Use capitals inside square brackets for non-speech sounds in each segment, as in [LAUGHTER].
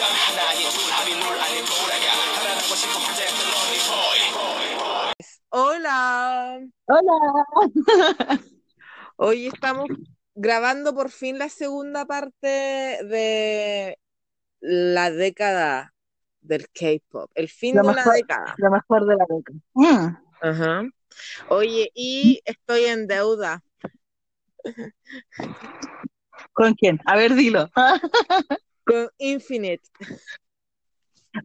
문제의 답이 없던 하나 아닌 둘 합이 물 안에 돌아가 살아나고 싶어 혼자였던 lonely boy Hola. Hola. Hoy estamos grabando por fin la segunda parte de la década del K-pop, el fin Lo de una mejor, década. lo mejor de la boca. Mm. Ajá. Oye, y estoy en deuda. ¿Con quién? A ver, dilo. [LAUGHS] con Infinite.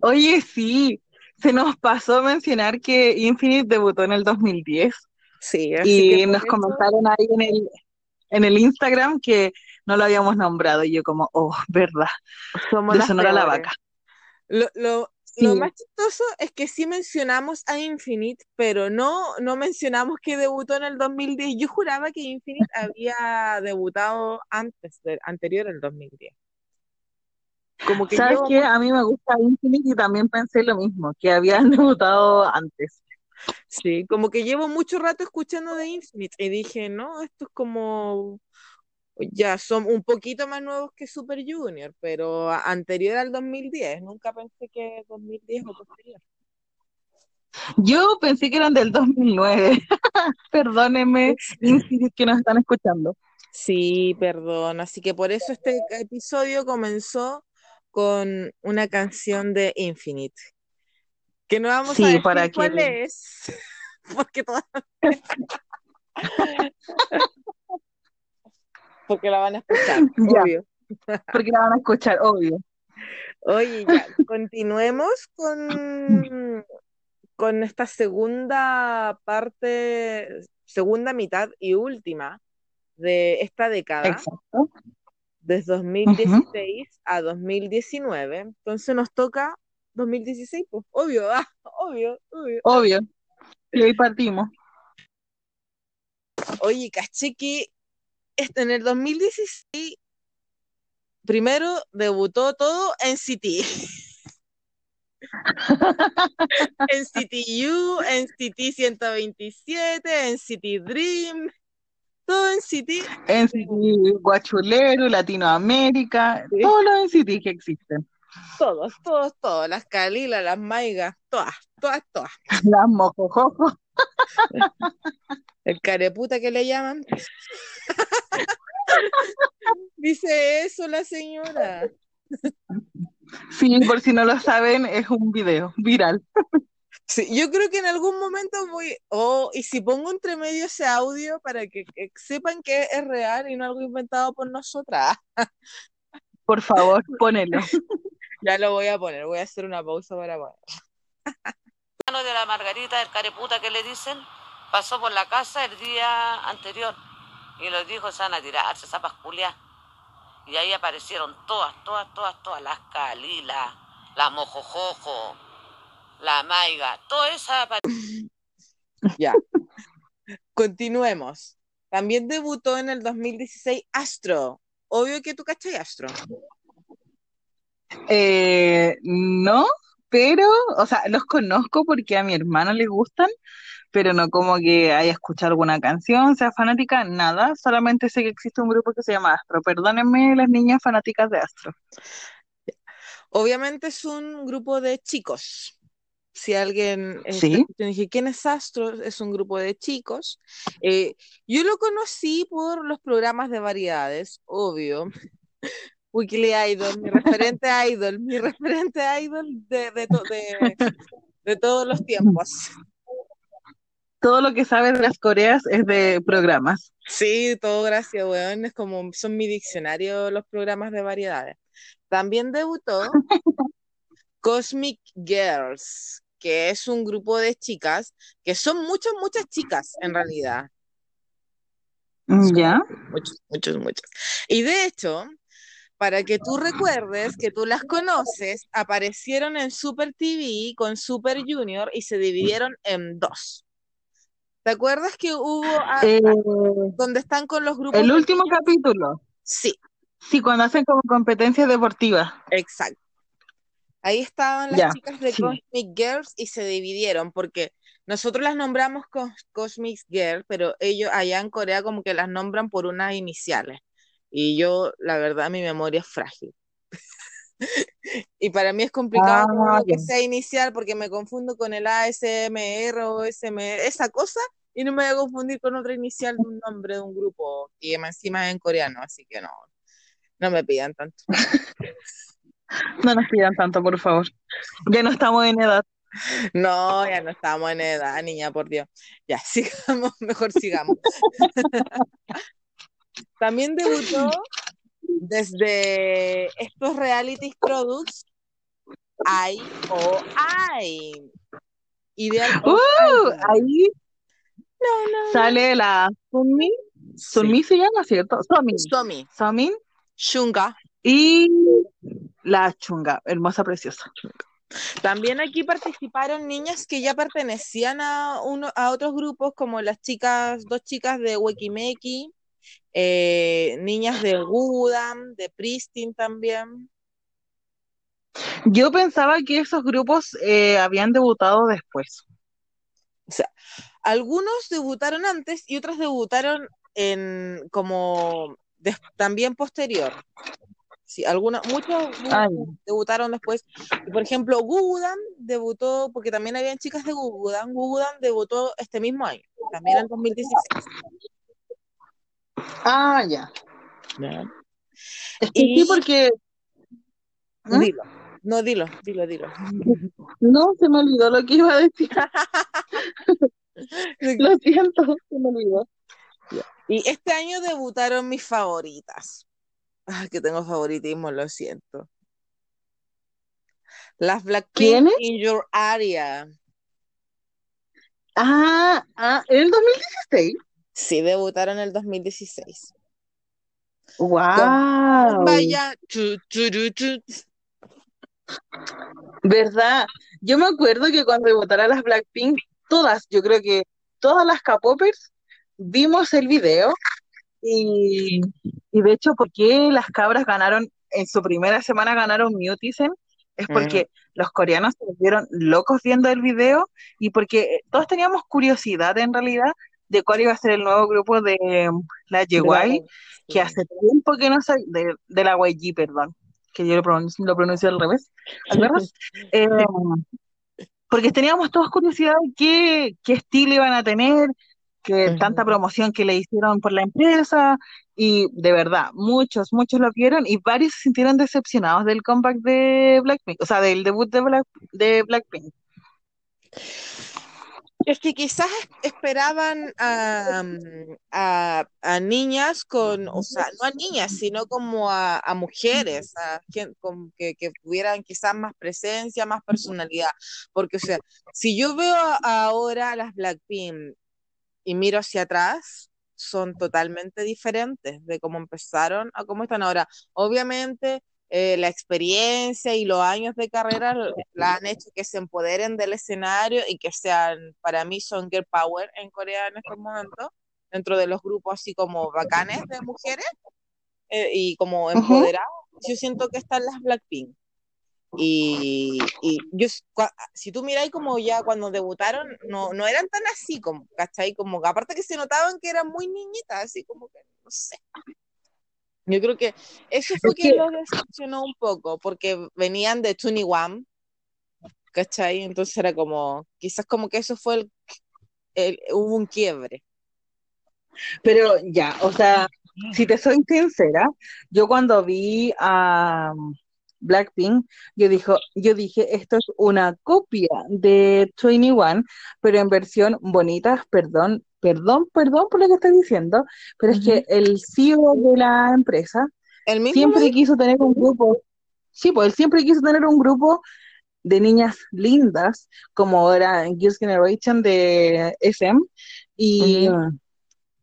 Oye, sí, se nos pasó mencionar que Infinite debutó en el 2010 Sí, así y nos eso comentaron ahí en el, en el Instagram que no lo habíamos nombrado y yo como, oh, verdad, somos de Sonora la. Vaca. Lo, lo, Sí, lo más chistoso es que sí mencionamos a Infinite, pero no, no mencionamos que debutó en el 2010. Yo juraba que Infinite había debutado antes, del anterior al 2010. Como que ¿sabes qué? A mí me gusta Infinite y también pensé lo mismo, que habían [LAUGHS] debutado antes. sí, como que llevo mucho rato escuchando de Infinite y dije, no, esto es como, ya son un poquito más nuevos que Super Junior, pero anterior al 2010. Nunca pensé que 2010 o posterior. Yo pensé que eran del 2009. [LAUGHS] Perdónenme, Infinite, que nos están escuchando. Sí, perdón. Así que por eso este episodio comenzó con una canción de Infinite, que no vamos a decir para que... cuál es, [LAUGHS] porque porque la van a escuchar, [LAUGHS] Ya, obvio. porque la van a escuchar, obvio. Oye, ya, continuemos con, con esta segunda parte, segunda mitad y última de esta década, Exacto. Desde Ujú. 2016 a 2019. Entonces nos toca 2016, pues, obvio, ah, [LAUGHS] obvio, obvio. Obvio. Y ahí partimos. Oye, caché que este- en el 2016 primero debutó todo en City. En [LAUGHS] CTU, en City 127, en City Dream, todo en City. NCT Guachulero, Latinoamérica, Sí. todos los NCT que existen. Todos, todos, todos. Las Calilas, las Maigas, todas, todas, todas. [LAUGHS] Las mojojojo. El careputa que le llaman. [LAUGHS] Dice eso la señora. Sí, por si no lo saben, es un video viral. Sí, yo creo que en algún momento voy, oh, y si pongo entre medio ese audio para que, que sepan que es real y no algo inventado por nosotras. Por favor, ponelo. [LAUGHS] Ya lo voy a poner, voy a hacer una pausa para poner. hermano de la Margarita, el careputa que le dicen, pasó por la casa el día anterior y les dijo, se van a tirarse, zapas culias. Y ahí aparecieron todas, todas, todas, todas, las Calilas, la Mojojojo, la Maiga, todas esas [LAUGHS] Ya. Continuemos. También debutó en el 2016 Astro. Obvio que tú cachai Astro. Eh, no, pero, o sea, los conozco porque a mi hermano le gustan, pero no como que haya escuchado alguna canción, sea fanática, nada, solamente sé que existe un grupo que se llama Astro. Perdónenme las niñas fanáticas de Astro. Obviamente es un grupo de chicos. Si alguien está Sí. y dije, ¿quién es Astro? Es un grupo de chicos. Eh, yo lo conocí por los programas de variedades, obvio. [LAUGHS] Weekly Idol, mi referente idol, mi referente idol de, de, to- de, de todos los tiempos. Todo lo que sabes de las Coreas es de programas. Sí, todo gracias, weón. Es como son mi diccionario los programas de variedades. También debutó [LAUGHS] Cosmic Girls, que es un grupo de chicas, que son muchas, muchas chicas en realidad. ¿Ya? Muchos, muchos, muchos. Y de hecho, para que tú recuerdes que tú las conoces, aparecieron en Super TV con Super Junior y se dividieron en dos. ¿Te acuerdas que hubo a- Eh, donde están con los grupos el último capítulo, Sí, sí, cuando hacen como competencias deportivas. exacto. Ahí estaban las chicas de sí. Cosmic Girls y se dividieron porque nosotros las nombramos Cos- Cosmic Girls, pero ellos allá en Corea como que las nombran por unas iniciales. Y yo, la verdad, mi memoria es frágil. [LAUGHS] Y para mí es complicado Ah, que sea inicial porque me confundo con el ASMR o SM, esa cosa, y no me voy a confundir con otra inicial de un nombre de un grupo y encima es en coreano, así que no, no me pidan tanto. [LAUGHS] No nos pidan tanto, por favor. Ya no estamos en edad. No, ya no estamos en edad, niña, por Dios. Ya, [LAUGHS] sigamos, mejor sigamos. [LAUGHS] También debutó desde estos reality products I o I. Ideal ¡Uh! Ahí No, no, sale la Sunmi. Sunmi se llama, ¿cierto? Somin. Somi, Somin Shunga. y la Chunga, hermosa, preciosa. También aquí participaron niñas que ya pertenecían a, uno, a otros grupos, como las chicas, dos chicas de Wekimeki, eh, niñas de Gudam, de Pristin también. Yo pensaba que esos grupos eh, habían debutado después. O sea, algunos debutaron antes y otros debutaron en como también posterior. Sí, algunos, muchos, debutaron después. Por ejemplo, Gugudam debutó, porque también habían chicas de Gugudam, Gugudam debutó este mismo año, también en 2016. ah, ya. Ya. Es que Y sí, porque ¿Mm? dilo, no, dilo, dilo, dilo. [LAUGHS] no se me olvidó lo que iba a decir. [LAUGHS] Lo siento, se me olvidó. Y este año debutaron mis favoritas. Ay, [LAUGHS] que tengo favoritismo, lo siento. Las Blackpink in Your Area. Ah, ah, en el 2016. Sí, debutaron en el 2016. ¡Wow! Vaya. ¿Verdad? Yo me acuerdo que cuando debutaron las Blackpink, todas, yo creo que todas las K-popers vimos el video y, y de hecho, ¿por qué las cabras ganaron, en su primera semana ganaron Mutisen? Es porque los coreanos se volvieron locos viendo el video y porque todos teníamos curiosidad en realidad de cuál iba a ser el nuevo grupo de um, la YG, que hace tiempo que no sé, de, de la YG, perdón, que yo lo pronuncio, lo pronuncio al revés, al revés. [LAUGHS] Eh, porque teníamos todos curiosidad de qué, qué estilo iban a tener, que tanta promoción que le hicieron por la empresa, y de verdad, muchos, muchos lo vieron y varios se sintieron decepcionados del comeback de Blackpink, o sea, del debut de, Black, de Blackpink. Es que quizás esperaban a, a, a niñas con, o sea, no a niñas, sino como a, a mujeres, a gen- con- que, que tuvieran quizás más presencia, más personalidad. Porque, o sea, si yo veo ahora a las Blackpink y miro hacia atrás, son totalmente diferentes de cómo empezaron a cómo están ahora. Obviamente, eh, la experiencia y los años de carrera la han hecho que se empoderen del escenario y que sean, para mí, son girl power en Corea en estos momentos, dentro de los grupos así como bacanes de mujeres eh, y como Ujú. empoderados. Yo siento que están las Blackpink. Y, y yo, si tú miráis como ya cuando debutaron, no, no eran tan así como, ¿cachai? Como aparte que se notaban que eran muy niñitas, así como que, no sé. Yo creo que eso fue que los decepcionó un poco, porque venían de 21, ¿cachai? Entonces era como, quizás como que eso fue el, el- hubo un quiebre. Pero ya, o sea, si te soy sincera, yo cuando vi a Blackpink, yo dijo, yo dije, esto es una copia de 21, pero en versión bonita, perdón, perdón, perdón por lo que estoy diciendo, pero es que el CEO de la empresa El mismo siempre quiso tener un grupo, sí, pues él siempre quiso tener un grupo de niñas lindas, como era Girls' Generation de SM, y.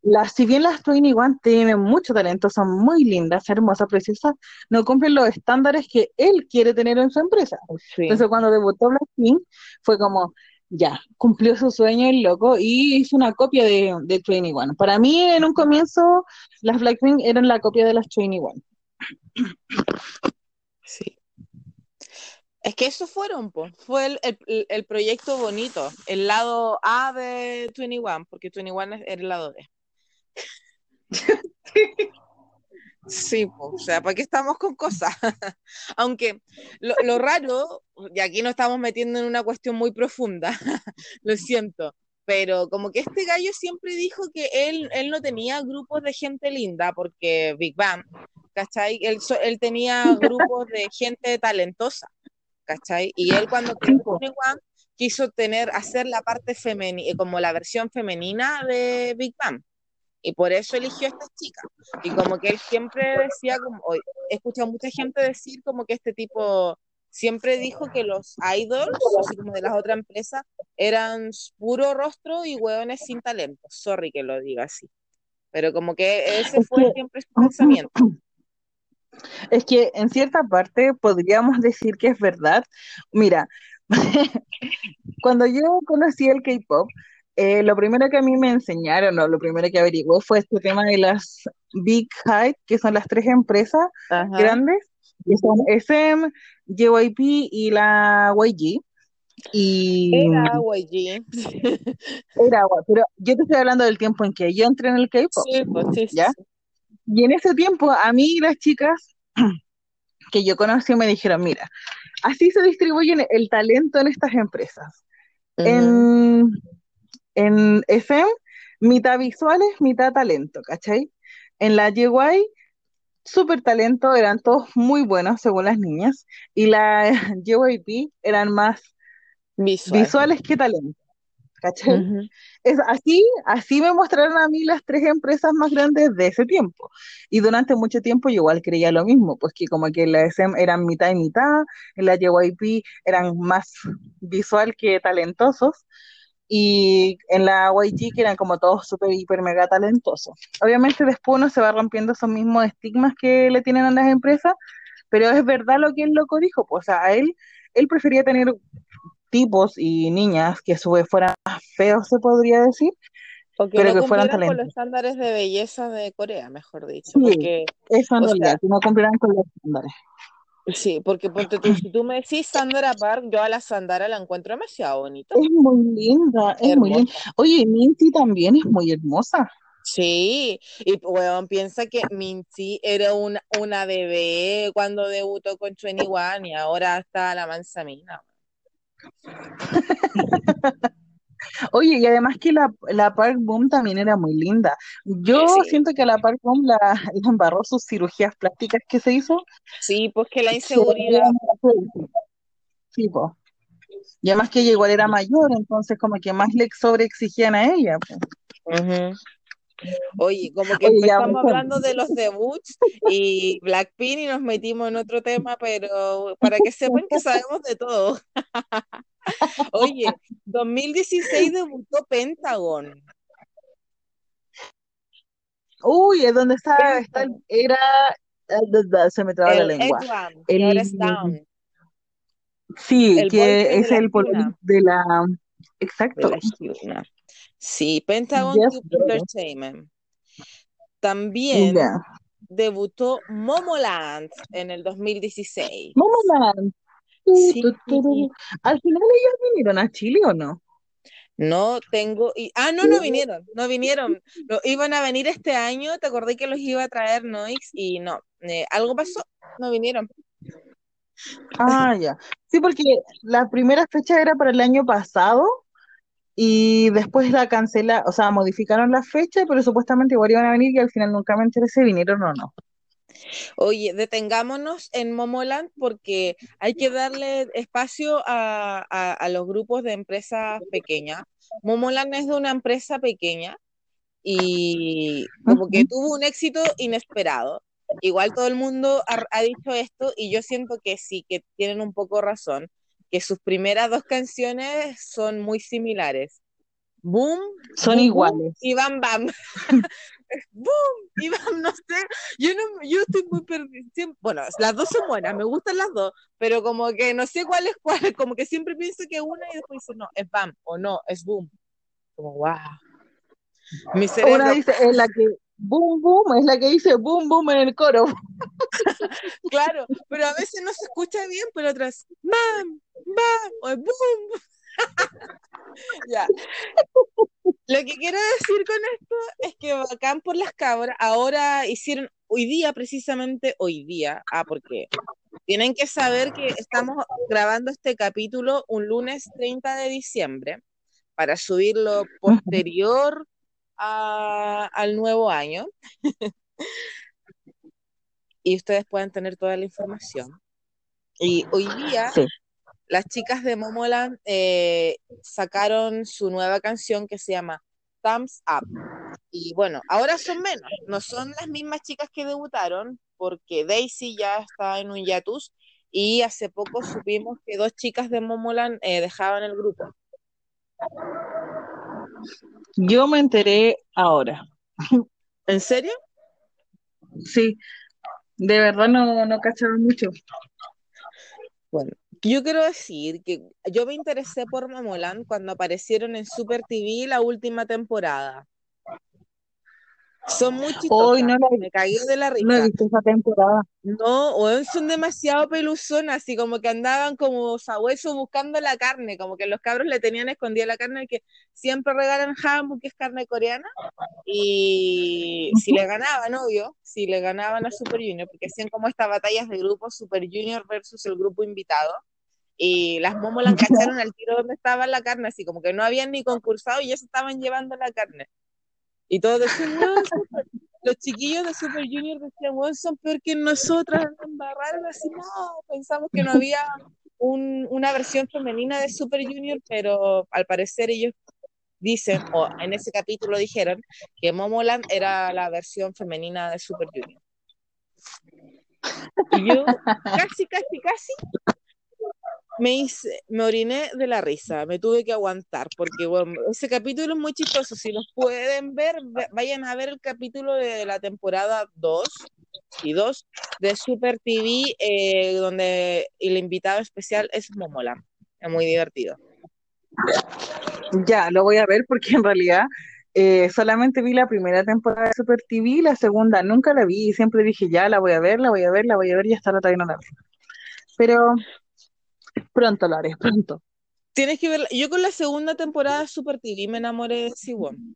las, si bien las 21 tienen mucho talento, son muy lindas, hermosas, preciosas, no cumplen los estándares que él quiere tener en su empresa. Sí. Entonces cuando debutó Blackpink fue como, ya, cumplió su sueño el loco y hizo una copia de, de 21. Para mí en un comienzo las Blackpink eran la copia de las 21. Sí. Es que eso fueron, po. Fue el, el- el proyecto bonito, el lado A de 21, porque 21 es el lado B. [LAUGHS] Sí, po, o sea, ¿para qué estamos con cosas? [LAUGHS] Aunque lo, lo raro, y aquí nos estamos metiendo en una cuestión muy profunda, [LAUGHS] lo siento, pero como que este gallo siempre dijo que él, él no tenía grupos de gente linda, porque Big Bang, ¿cachai? Él, él tenía grupos de gente talentosa, ¿cachai? Y él cuando creó 21 quiso tener, hacer la parte femenina, como la versión femenina de Big Bang. Y por eso eligió a esta chica. Y como que él siempre decía, como, he escuchado mucha gente decir como que este tipo siempre dijo que los idols, así como de las otras empresas, eran puro rostro y hueones sin talento. Sorry que lo diga así. Pero como que ese Es fue siempre su pensamiento. [CLEARS THROAT] Es que en cierta parte podríamos decir que es verdad. Mira, [LAUGHS] cuando yo conocí el K-pop, eh, lo primero que a mí me enseñaron, o lo primero que averigué fue este tema de las Big High, que son las tres empresas Ajá. grandes, que son SM, JYP y la YG. Y Era YG. [LAUGHS] era pero yo te estoy hablando del tiempo en que yo entré en el K-pop. Sí, pues sí, ¿Ya? sí. Y en ese tiempo, a mí las chicas [CLEARS THROAT] que yo conocí me dijeron, mira, así se distribuye el talento en estas empresas. En, en FM, mitad visuales, mitad talento, ¿cachai? En la YY, súper talento, eran todos muy buenos según las niñas, y la [LAUGHS] JYP eran más Visual. visuales que talento, ¿cachai? Ujú. Es así, así me mostraron a mí las tres empresas más grandes de ese tiempo. Y durante mucho tiempo yo igual creía lo mismo, pues que como que en la SM eran mitad y mitad, en la JYP eran más visual que talentosos, y en la YG que eran como todos súper, hiper, mega talentosos. Obviamente después uno se va rompiendo esos mismos estigmas que le tienen a las empresas, pero es verdad lo que el loco dijo, pues, o sea, a él, él prefería tener tipos y niñas que a su vez fueran más feos, se podría decir, O que pero no que fueran cumplieran con los estándares de belleza de Corea, mejor dicho. Sí, Porque, eso en realidad, sea, que no cumplieran con los estándares. Sí, porque ponte tú, si tú me decís Sandra Park, yo a la Sandra la encuentro demasiado bonita, Es muy linda, es muy linda. Oye, Minty también es muy hermosa. Sí, y weón, piensa que Minty era una, una bebé cuando debutó con 21 y ahora está la manzamina. [LAUGHS] Oye, y además que la, la Park Boom también era muy linda. Yo Sí, siento que la Park Boom la, [LAUGHS] la embarró sus cirugías plásticas que se hizo. sí, pues que la inseguridad. Sí, po. Y además que ella igual era mayor, entonces como que más le sobreexigían a ella. po. Ujú. Oye, como que Oye, avancemos. hablando de los [LAUGHS] debuts y Blackpink y nos metimos en otro tema, pero para que sepan que sabemos de todo. [LAUGHS] Oye, 2016 debutó Pentagon. Uy, es donde está, está era, eh, se me traba la lengua. Edwin, que ahora es El, Down, sí, el que de es el Hyuna, de la, de exacto, la Hyuna. Sí, Pentagon Yes. Entertainment. También debutó Momoland en el 2016. Momoland, Sí. Al final ellos vinieron a Chile o no? No tengo. Y... Ah, no, no vinieron. No vinieron. No, iban a venir este año. Te acordé que los iba a traer Noix y no. Eh, algo pasó. No vinieron. Ah, ya. Sí, porque la primera fecha era para el año pasado y después la cancela, o sea, modificaron la fecha, pero supuestamente igual iban a venir y al final nunca me enteré si vinieron o no. Oye, detengámonos en Momoland porque hay que darle espacio a, a- a los grupos de empresas pequeñas. Momoland es de una empresa pequeña y como que tuvo un éxito inesperado. Igual todo el mundo ha, ha dicho esto y yo siento que sí, que tienen un poco razón, que sus primeras dos canciones son muy similares. Boom, Son boom, iguales. y bam, bam. [LAUGHS] Boom y bam, no sé. Yo, no, yo estoy muy perdida. Bueno, las dos son buenas, me gustan las dos, pero como que no sé cuál es cuál. [LAUGHS] Como que siempre pienso que una y después dice, no, es bam o no, es boom. Como, wow. Mi Una cerebro, dice, es la que boom boom, es la que dice boom boom en el coro. [LAUGHS] claro, pero a veces no se escucha bien, pero otras, bam, bam, o es boom. [LAUGHS] ya. Lo que quiero decir con esto es que bacán por las cabras, ahora hicieron, hoy día, precisamente hoy día, ah, porque tienen que saber que estamos grabando este capítulo un lunes 30 de diciembre para subirlo posterior a- al nuevo año y ustedes pueden tener toda la información. Y hoy día Sí. las chicas de Momoland eh, sacaron su nueva canción que se llama Thumbs Up. Y bueno, ahora son menos, no son las mismas chicas que debutaron, porque Daisy ya está en un hiatus y hace poco supimos que dos chicas de Momoland eh, dejaban el grupo. Yo me enteré ahora. [LAUGHS] ¿En serio? Sí, de verdad no, no cachaba mucho. Bueno, yo quiero decir que yo me interesé por Momoland cuando aparecieron en Super TV la última temporada. Son muy Hoy chistosas, no la me cagué de la no he risa. visto esa temporada. No, weón, son demasiado peluzonas, así como que andaban como sabuesos buscando la carne, como que los cabros le tenían escondida la carne que siempre regalan jambu, que es carne coreana, y si le ganaban, obvio, si le ganaban a Super Junior, porque hacían como estas batallas de grupo Super Junior versus el grupo invitado, y las momolas [LAUGHS] cacharon al tiro donde estaba la carne, así como que no habían ni concursado y ya se estaban llevando la carne. Y todos decían, "Weón, Super-". los chiquillos de Super Junior decían, weón, son peor que nosotras, nos embarraron así, no, pensamos que no había un- una versión femenina de Super Junior, pero al parecer ellos dicen, o en ese capítulo dijeron, que Momoland era la versión femenina de Super Junior. Y yo casi, casi, casi me hice, me oriné de la risa, me tuve que aguantar, porque bueno, ese capítulo es muy chistoso. Si los pueden ver, ve- vayan a ver el capítulo de la temporada 2 y 2 de Super TV, eh, donde el invitado especial es Momola. Es muy divertido. Ya, lo voy a ver porque en realidad eh, solamente vi la primera temporada de Super TV, la segunda nunca la vi siempre dije, ya, la voy a ver, la voy a ver, la voy a ver y hasta ahora todavía no la veo. Pero pronto lo haré, pronto. Tienes que verla. Yo con la segunda temporada de Super TV me enamoré de Siwon.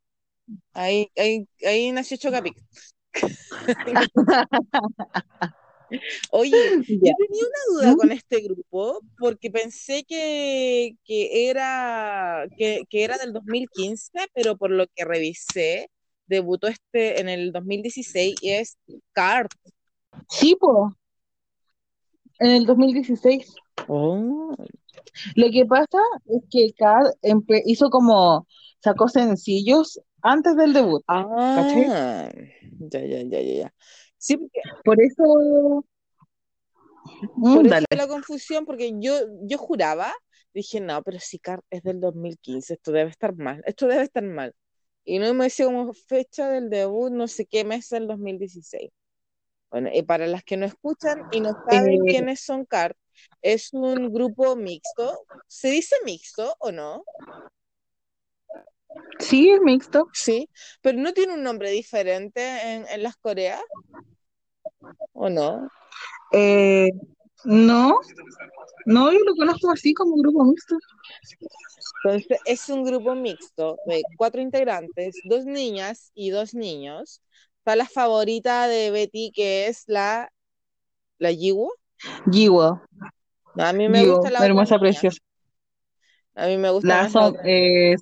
Ahí, ahí, ahí nació Chocapic. [LAUGHS] Oye, yo tenía una duda con este grupo porque pensé que, que era, que, que era del 2015, pero por lo que revisé, debutó este en el 2016 y es Card. Sí, pues, en el 2016. Oh, Lo que pasa es que empe- hizo como, sacó sencillos antes del debut, ah, ya, ya, ya, ya. Sí, porque Por eso, Mm, por eso la confusión, porque yo, yo juraba, dije, no, pero si Card es del 2015, esto debe estar mal, esto debe estar mal. Y no me decía como fecha del debut, no sé qué mes del 2016. Bueno, y para las que no escuchan y no saben Eh, quiénes son CART, es un grupo mixto. ¿Se dice mixto o no? sí, es mixto. Sí, pero no tiene un nombre diferente en, en las Coreas, ¿o no? Eh, no, No, yo lo conozco así como grupo mixto. Entonces, es un grupo mixto de cuatro integrantes, dos niñas y dos niños. Está la favorita de Betty, que es la, la Yiwo. Jiwo, A mí me gusta la hermosa, preciosa. A mí me gusta La más la Son- otra. eh.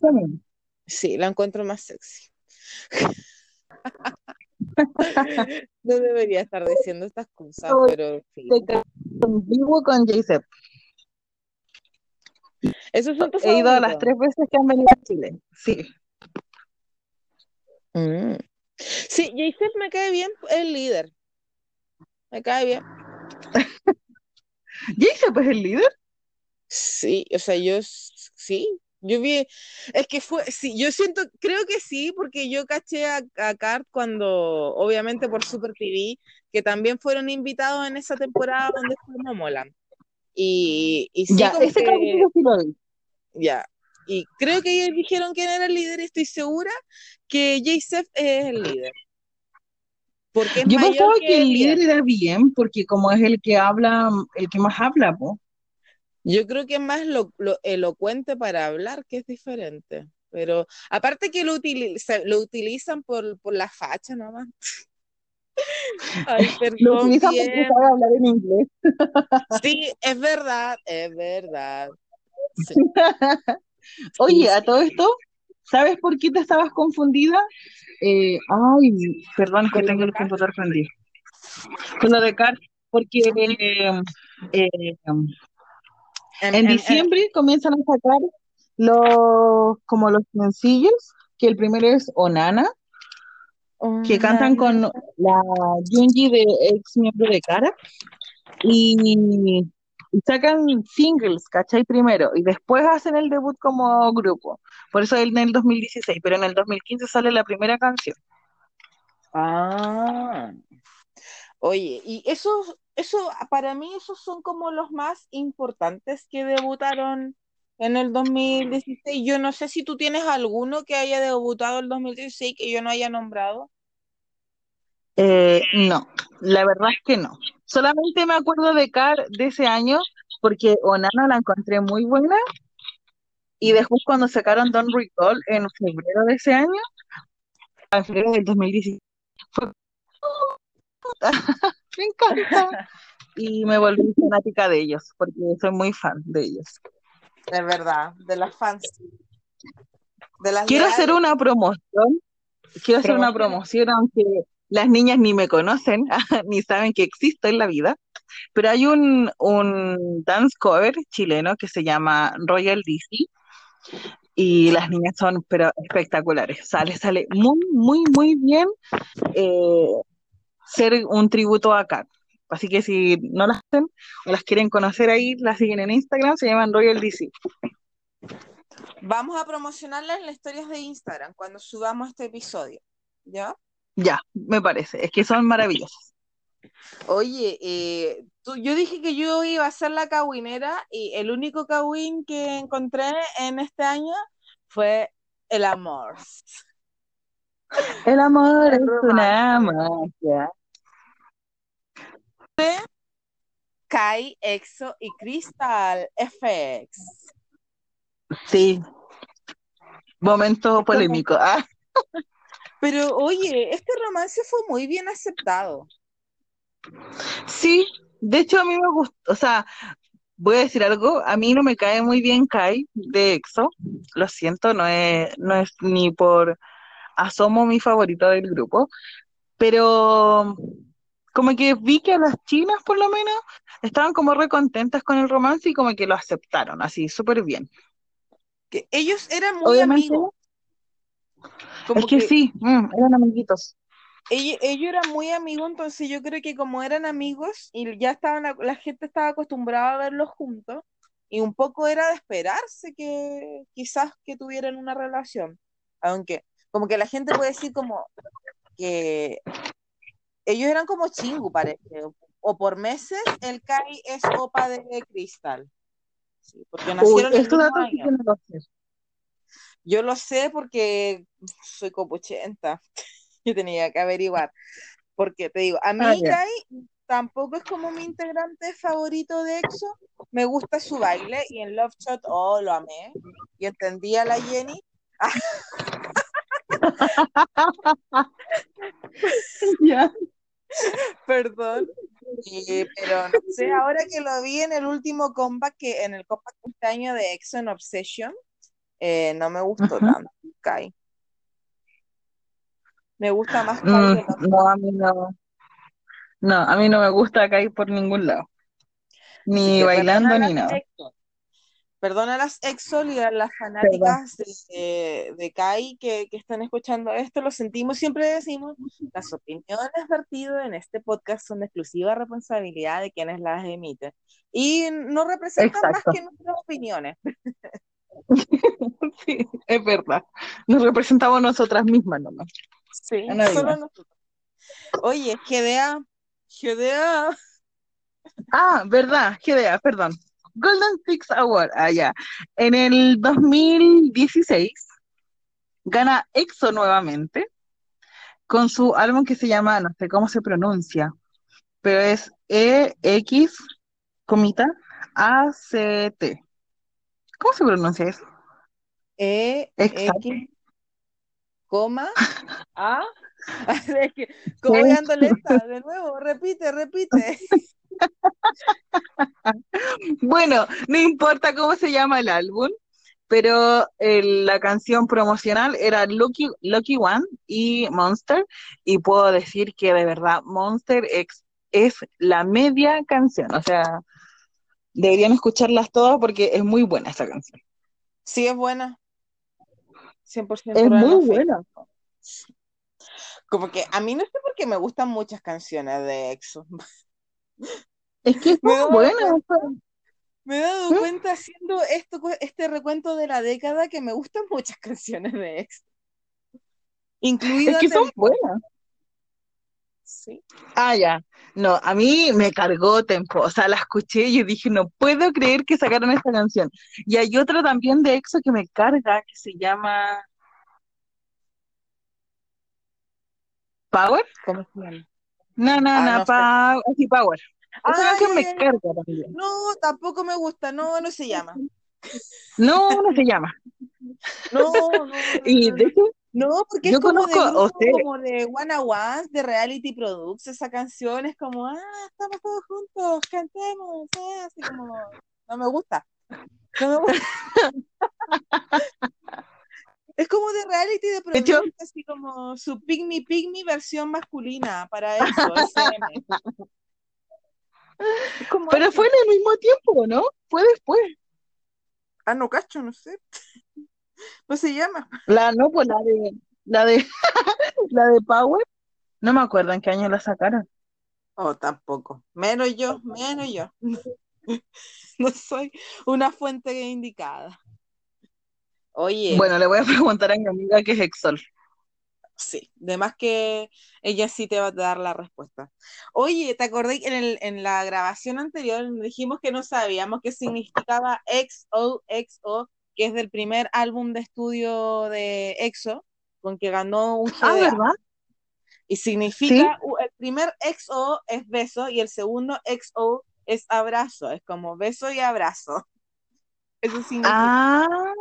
Sí, la encuentro más sexy. [LAUGHS] No debería estar diciendo estas cosas, Soy pero sí. Ca- con J-Sep. ¿Esos son tus He ido a las tres veces que han venido a Chile. Sí. Mm. Sí, J-Step me cae bien, el líder. Me cae bien. [LAUGHS] ¿J-Sep es el líder? Sí, o sea, yo sí, yo vi, es que fue, sí, yo siento, creo que sí, porque yo caché a, a Cart cuando, obviamente por Super TV, que también fueron invitados en esa temporada donde fue Momoland. Y, y sí, Ya, como ese que, ya, y creo que ellos dijeron quién era el líder y estoy segura que J-Sef es el líder. Porque Yo pensaba que el líder era bien, porque como es el que habla, el que más habla, po. Yo creo que es más lo, lo elocuente para hablar, que es diferente. Pero aparte que lo, utiliza, lo utilizan por, por la facha nomás. [LAUGHS] Ay, [LAUGHS] Lo perdón, utilizan porque bien. sabe hablar en inglés. Sí, es verdad, es verdad. Sí. [LAUGHS] Oye, a todo esto, ¿sabes por qué te estabas confundida? Eh, ay, perdón, que ¿Con lo tengo el computador prendido. Con lo de Cart, porque eh, eh, En, diciembre comienzan a sacar los, como los sencillos, que el primero es Onana, que cantan con la Junji de ex miembro de Cara, y sacan singles, ¿cachai? Primero, y después hacen el debut como grupo. Por eso en el 2016, pero en el 2015 sale la primera canción. Ah. Oye, y esos, eso, para mí esos son como los más importantes que debutaron en el 2016. Yo no sé si tú tienes alguno que haya debutado el 2016 que yo no haya nombrado. Eh, no, la verdad es que no. Solamente me acuerdo de Car de ese año, porque Onana la encontré muy buena, y después cuando sacaron Don't Recall en febrero de ese año, en febrero del 2016, fue [LAUGHS] me encanta. Y me volví fanática de ellos, porque soy muy fan de ellos. Es verdad, de las fans. De las Quiero hacer una promoción, quiero hacer una promoción, aunque las niñas ni me conocen, [LAUGHS] ni saben que existo en la vida, pero hay un, un dance cover chileno que se llama Royal DC, y las niñas son pero espectaculares. Sale, sale muy, muy, muy bien eh, ser un tributo a Kat. Así que si no las hacen o las quieren conocer ahí, las siguen en Instagram, se llaman Royal DC. Vamos a promocionarlas en las historias de Instagram cuando subamos este episodio. ¿Ya? Ya, me parece, es que son maravillosas. Oye, eh, tú- yo dije que yo iba a ser la cagüinera y el único cagüín que encontré en este año fue el amor. El amor es una magia. Kai, EXO y Crystal FX. Sí. Momento polémico. Ah, [LAUGHS] Pero oye, este romance fue muy bien aceptado. sí, de hecho a mí me gusta, o sea, voy a decir algo, a mí no me cae muy bien Kai de EXO, lo siento, no es, no es ni por asomo mi favorito del grupo, pero como que vi que a las chinas por lo menos estaban como re contentas con el romance y como que lo aceptaron, así, súper bien. Que ellos eran muy Obviamente, amigos. Como es que que sí, mm, eran amiguitos. ellos, ellos eran muy amigos, entonces yo creo que como eran amigos y ya estaban, la gente estaba acostumbrada a verlos juntos, y un poco era de esperarse que quizás que tuvieran una relación. Aunque, como que la gente puede decir como que ellos eran como chingu, parece. O, por meses el Kai es opa de Cristal. Sí, porque Uy, nacieron el estos datos sí año. que no los sé. Yo lo sé porque soy copuchenta. [LAUGHS] Yo tenía que averiguar. Porque te digo, a mí Ah, ya. Kai tampoco es como mi integrante favorito de EXO. Me gusta su baile y en Love Shot, oh, lo amé. Y entendí a la Jenny. [LAUGHS] Ya. [LAUGHS] Perdón. Eh, pero no sé, ahora que lo vi en el último comeback, que en el comeback de este año de EXO en Obsession, eh, no me gustó tanto Kai. Me gusta más Kai Mm, no, a mí no. No, a mí no me gusta caer por ningún lado. Ni bailando ni nada. EXO. Perdona a las EXO y a las fanáticas de, de Kai que, que están escuchando esto, lo sentimos, siempre decimos, las opiniones vertidas en este podcast son de exclusiva responsabilidad de quienes las emiten y no representan más que nuestras opiniones. [LAUGHS] [LAUGHS] Sí, es verdad. Nos representamos nosotras mismas nomás. Sí, solo nosotros. Oye, GDA, GDA, Ah, verdad, GDA, perdón. Golden Six Award, ah, ya. En el 2016 gana EXO nuevamente con su álbum que se llama, no sé cómo se pronuncia, pero es EX, comita, ACT. ¿Cómo se pronuncia eso? E. X, coma, A. [LAUGHS] Como voy ando lenta, de nuevo, repite, repite. [LAUGHS] Bueno, no importa cómo se llama el álbum, pero eh, la canción promocional era Lucky, Lucky One y Monster, y puedo decir que de verdad Monster es, es la media canción, o sea, deberían escucharlas todas porque es muy buena esa canción. Sí, es buena. 100% Es muy buena. Como que a mí no sé por qué me gustan muchas canciones de EXO. Es que es [LAUGHS] muy buena. me he dado ¿Mm? cuenta haciendo esto, este recuento de la década que me gustan muchas [LAUGHS] canciones de EXO. Es Incluida que son buenas. Sí. Ah, ya. No, a mí me cargó Tempo. O sea, la escuché y dije, no puedo creer que sacaron esta canción. Y hay otra también de EXO que me carga, que se llama Power. ¿Cómo se llama? No, no, Ah, no, no sé. pa sí, Power. Esa canción ya, me ya. carga también. No, tampoco me gusta. No, no se llama. No, no se llama. No, no, no, Y de hecho, No, porque yo es como de conozco, como de One a One, de Reality Products, esa canción es como, ah, estamos todos juntos, cantemos, eh, así como, no me gusta, no me gusta. [LAUGHS] Es como de Reality de Products, así como su Pick Me Pick Me versión masculina para eso. Es [LAUGHS] como pero fue en el mismo tiempo, ¿no? Fue después. Ah, no cacho, no sé. No se llama. La, no, pues la de, la de, [LAUGHS] la de Power, no me acuerdo en qué año la sacaron. Oh, tampoco. Menos yo, menos yo. [LAUGHS] No soy una fuente indicada. Oye, Bueno, le voy a preguntar a mi amiga que es Exol. sí, de más que ella sí te va a dar la respuesta. Oye, ¿te acordás que en, el, en la grabación anterior dijimos que no sabíamos qué significaba XOXO, que es del primer álbum de estudio de EXO, con que ganó un Ah? ¿verdad? Y significa, el primer XO es beso y el segundo XO es abrazo, es como beso y abrazo. [LAUGHS] Eso significa. Ah.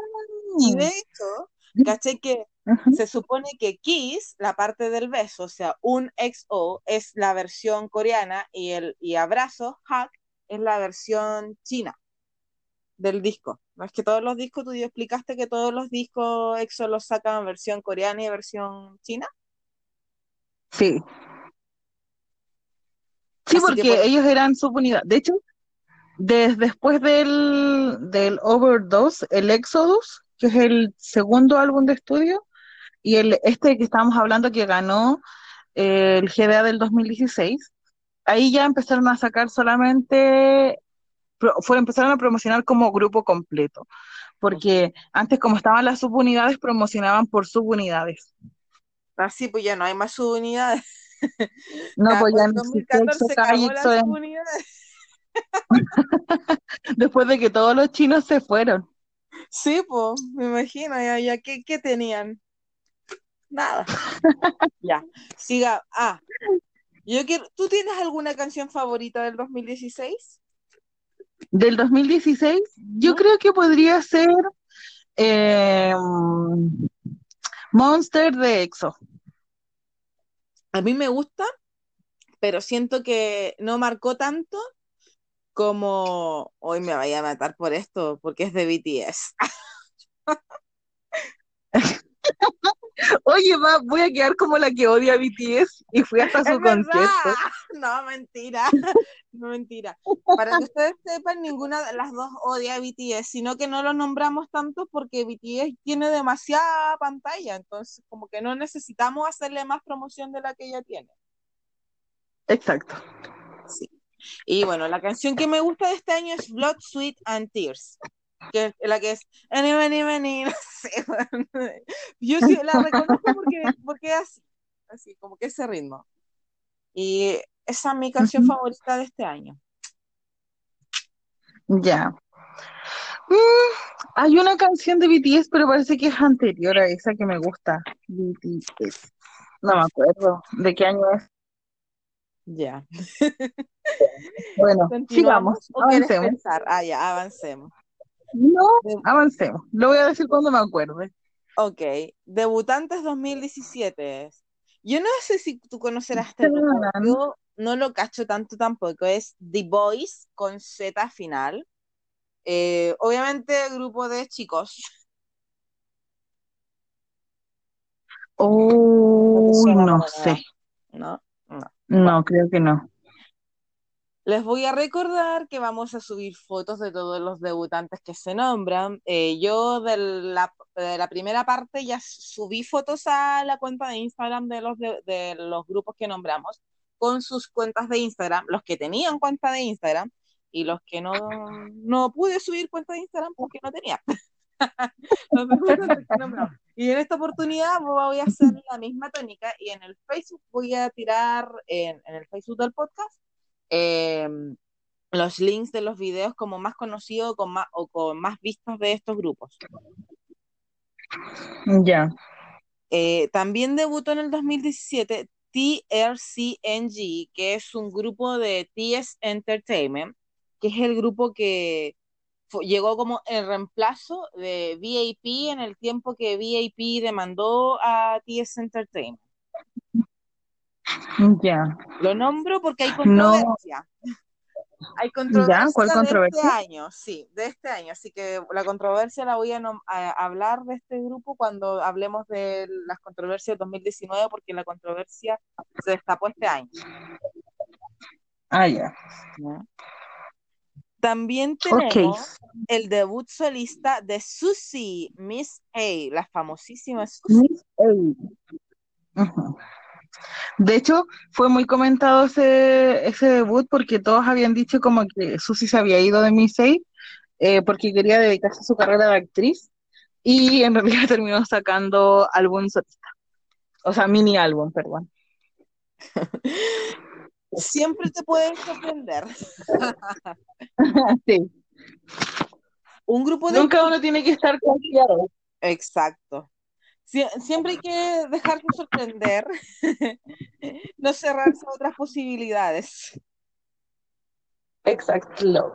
Y de hecho, caché que se supone que Kiss, la parte del beso, o sea, un XO es la versión coreana y el y abrazo, hug, es la versión china del disco. No es que todos los discos, tú ya explicaste que todos los discos EXO los sacan versión coreana y versión china. Sí. Sí, Así porque por- ellos eran subunidad. De hecho, des- después del, del Overdose, el Exodus, que es el segundo álbum de estudio, y el este que estábamos hablando que ganó eh, el GDA del 2016, ahí ya empezaron a sacar solamente, pro- fue, empezaron a promocionar como grupo completo, porque antes como estaban las subunidades, promocionaban por subunidades. Así pues ya no hay más subunidades. [LAUGHS] No, pues ya no existe EXO 2014 acá y acabó las EXO en- subunidades. [LAUGHS] después de que todos los chinos se fueron. Sí, pues, me imagino, ya, ya, ¿qué, qué tenían? Nada. [LAUGHS] Ya, siga. Ah, Yo quiero, ¿tú tienes alguna canción favorita del 2016? Del 2016, yo creo que podría ser eh, Monster de EXO. A mí me gusta, pero siento que no marcó tanto como hoy me vaya a matar por esto, porque es de BTS. [LAUGHS] Oye, va, voy a quedar como la que odia a BTS y fui hasta su concierto. No, mentira. [LAUGHS] No, mentira. Para que ustedes sepan, ninguna de las dos odia a BTS, sino que no lo nombramos tanto porque BTS tiene demasiada pantalla, entonces como que no necesitamos hacerle más promoción de la que ella tiene. Exacto. Sí. Y bueno, la canción que me gusta de este año es Blood, Sweat and Tears, que es la que es [LAUGHS] no sé, bueno. Yo sí la reconozco porque, porque es así, así, como que ese ritmo. Y esa es mi canción favorita de este año. Ya. Mm, hay una canción de BTS, pero parece que es anterior a esa que me gusta. BTS. No me acuerdo de qué año es. Ya. Bueno, [LAUGHS] ¿Continuamos sigamos, avancemos. Ah, ya, avancemos. No, avancemos. Lo voy a decir cuando me acuerde. ok, Debutantes 2017 es. Yo no sé si tú conocerás este yo no lo cacho tanto tampoco, es The Boys con Z final. Eh, obviamente grupo de chicos. ¿No te Uy, suena no sé. ¿No? No. No, creo que no. Les voy a recordar que vamos a subir fotos de todos los debutantes que se nombran. Eh, yo de la, de la primera parte ya subí fotos a la cuenta de Instagram de los, de, de los grupos que nombramos con sus cuentas de Instagram, los que tenían cuenta de Instagram y los que no, no pude subir cuenta de Instagram porque no tenía. [LAUGHS] Y en esta oportunidad voy a hacer la misma tónica y en el Facebook voy a tirar, en, en el Facebook del podcast, eh, los links de los videos como más conocidos con más, o con más vistas de estos grupos. Ya. Eh, también debutó en el 2017 TRCNG, que es un grupo de TS Entertainment, que es el grupo que llegó como el reemplazo de VIP en el tiempo que VIP demandó a TS Entertainment. Ya. Lo nombro porque hay No. controversia. Hay controversia ¿cuál de controversia? este año, sí, de este año. Así que la controversia la voy a, hablar de este grupo cuando hablemos de las controversias de 2019, porque la controversia se destapó este año. Ah, ya. También tenemos el debut solista de Susie, Miss A, la famosísima Susie. Miss A. Ujú. De hecho, fue muy comentado ese, ese debut porque todos habían dicho como que Susi se había ido de Miss A eh, porque quería dedicarse a su carrera de actriz y en realidad [LAUGHS] terminó sacando álbum solista. O sea, mini álbum, perdón. [LAUGHS] Siempre te pueden sorprender. [LAUGHS] Sí. Un grupo de Nunca uno tiene que estar confiado. Exacto. Sie- siempre hay que dejarse sorprender, [LAUGHS] no cerrarse a otras posibilidades. Exacto.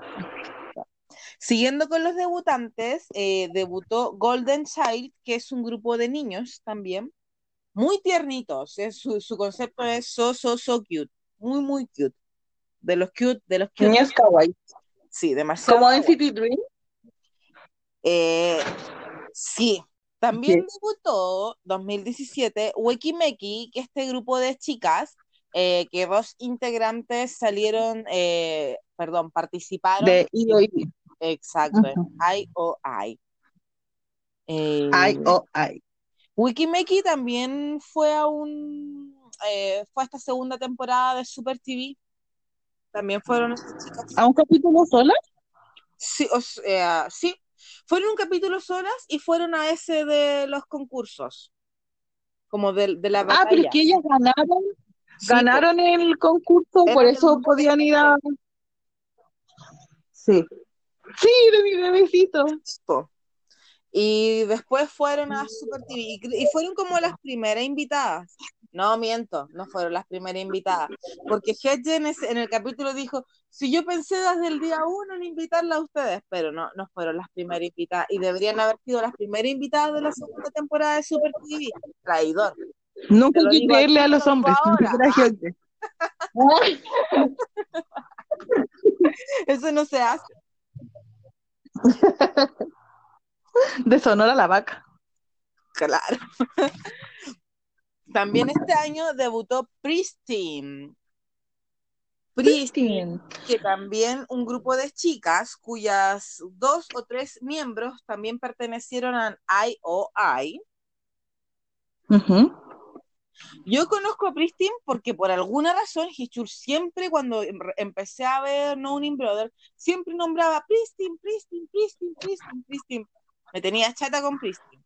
Siguiendo con los debutantes, eh, debutó Golden Child, que es un grupo de niños también, muy tiernitos. su, su concepto es so, so, so cute, muy, muy cute. De los cute, de los cute. Niños kawaii. Sí, demasiado. Como NCT Dream. Eh, sí, también Sí. debutó 2017 Wekimeki, que es este grupo de chicas, eh, que dos integrantes salieron, eh, perdón, participaron. De EOI. Exacto. IOI. Eh, I O I. Wikimeki también fue a un, eh, fue a esta segunda temporada de Super TV. También fueron estas chicas. ¿A un capítulo sola? Sí, o sea, sí, fueron un capítulo solas y fueron a ese de los concursos, como de, de la Ah, pero es batalla. que ellas ganaron, Sí, ganaron el concurso, por eso podían ir a. Sí. Sí, de mi bebecito. Y después fueron a Super TV y, fueron como las primeras invitadas. No miento, no fueron las primeras invitadas. Porque Hedgen en el capítulo dijo, si yo pensé desde el día uno en invitarla a ustedes, pero no, no fueron las primeras invitadas. Y deberían haber sido las primeras invitadas de la segunda temporada de Super TV. Traidor. Nunca hay que creerle a los lo hombres. a gente. [LAUGHS] Eso no se hace. Deshonora la vaca. Claro. [LAUGHS] También este año debutó Pristine. Pristine, que también un grupo de chicas cuyas dos o tres miembros también pertenecieron a IOI. Ujú. Yo conozco a Pristine porque por alguna razón Hichur siempre cuando em- empecé a ver No Name Brother, siempre nombraba Pristine, Pristine, Pristine, Pristine, Pristine. Me tenía chata con Pristine.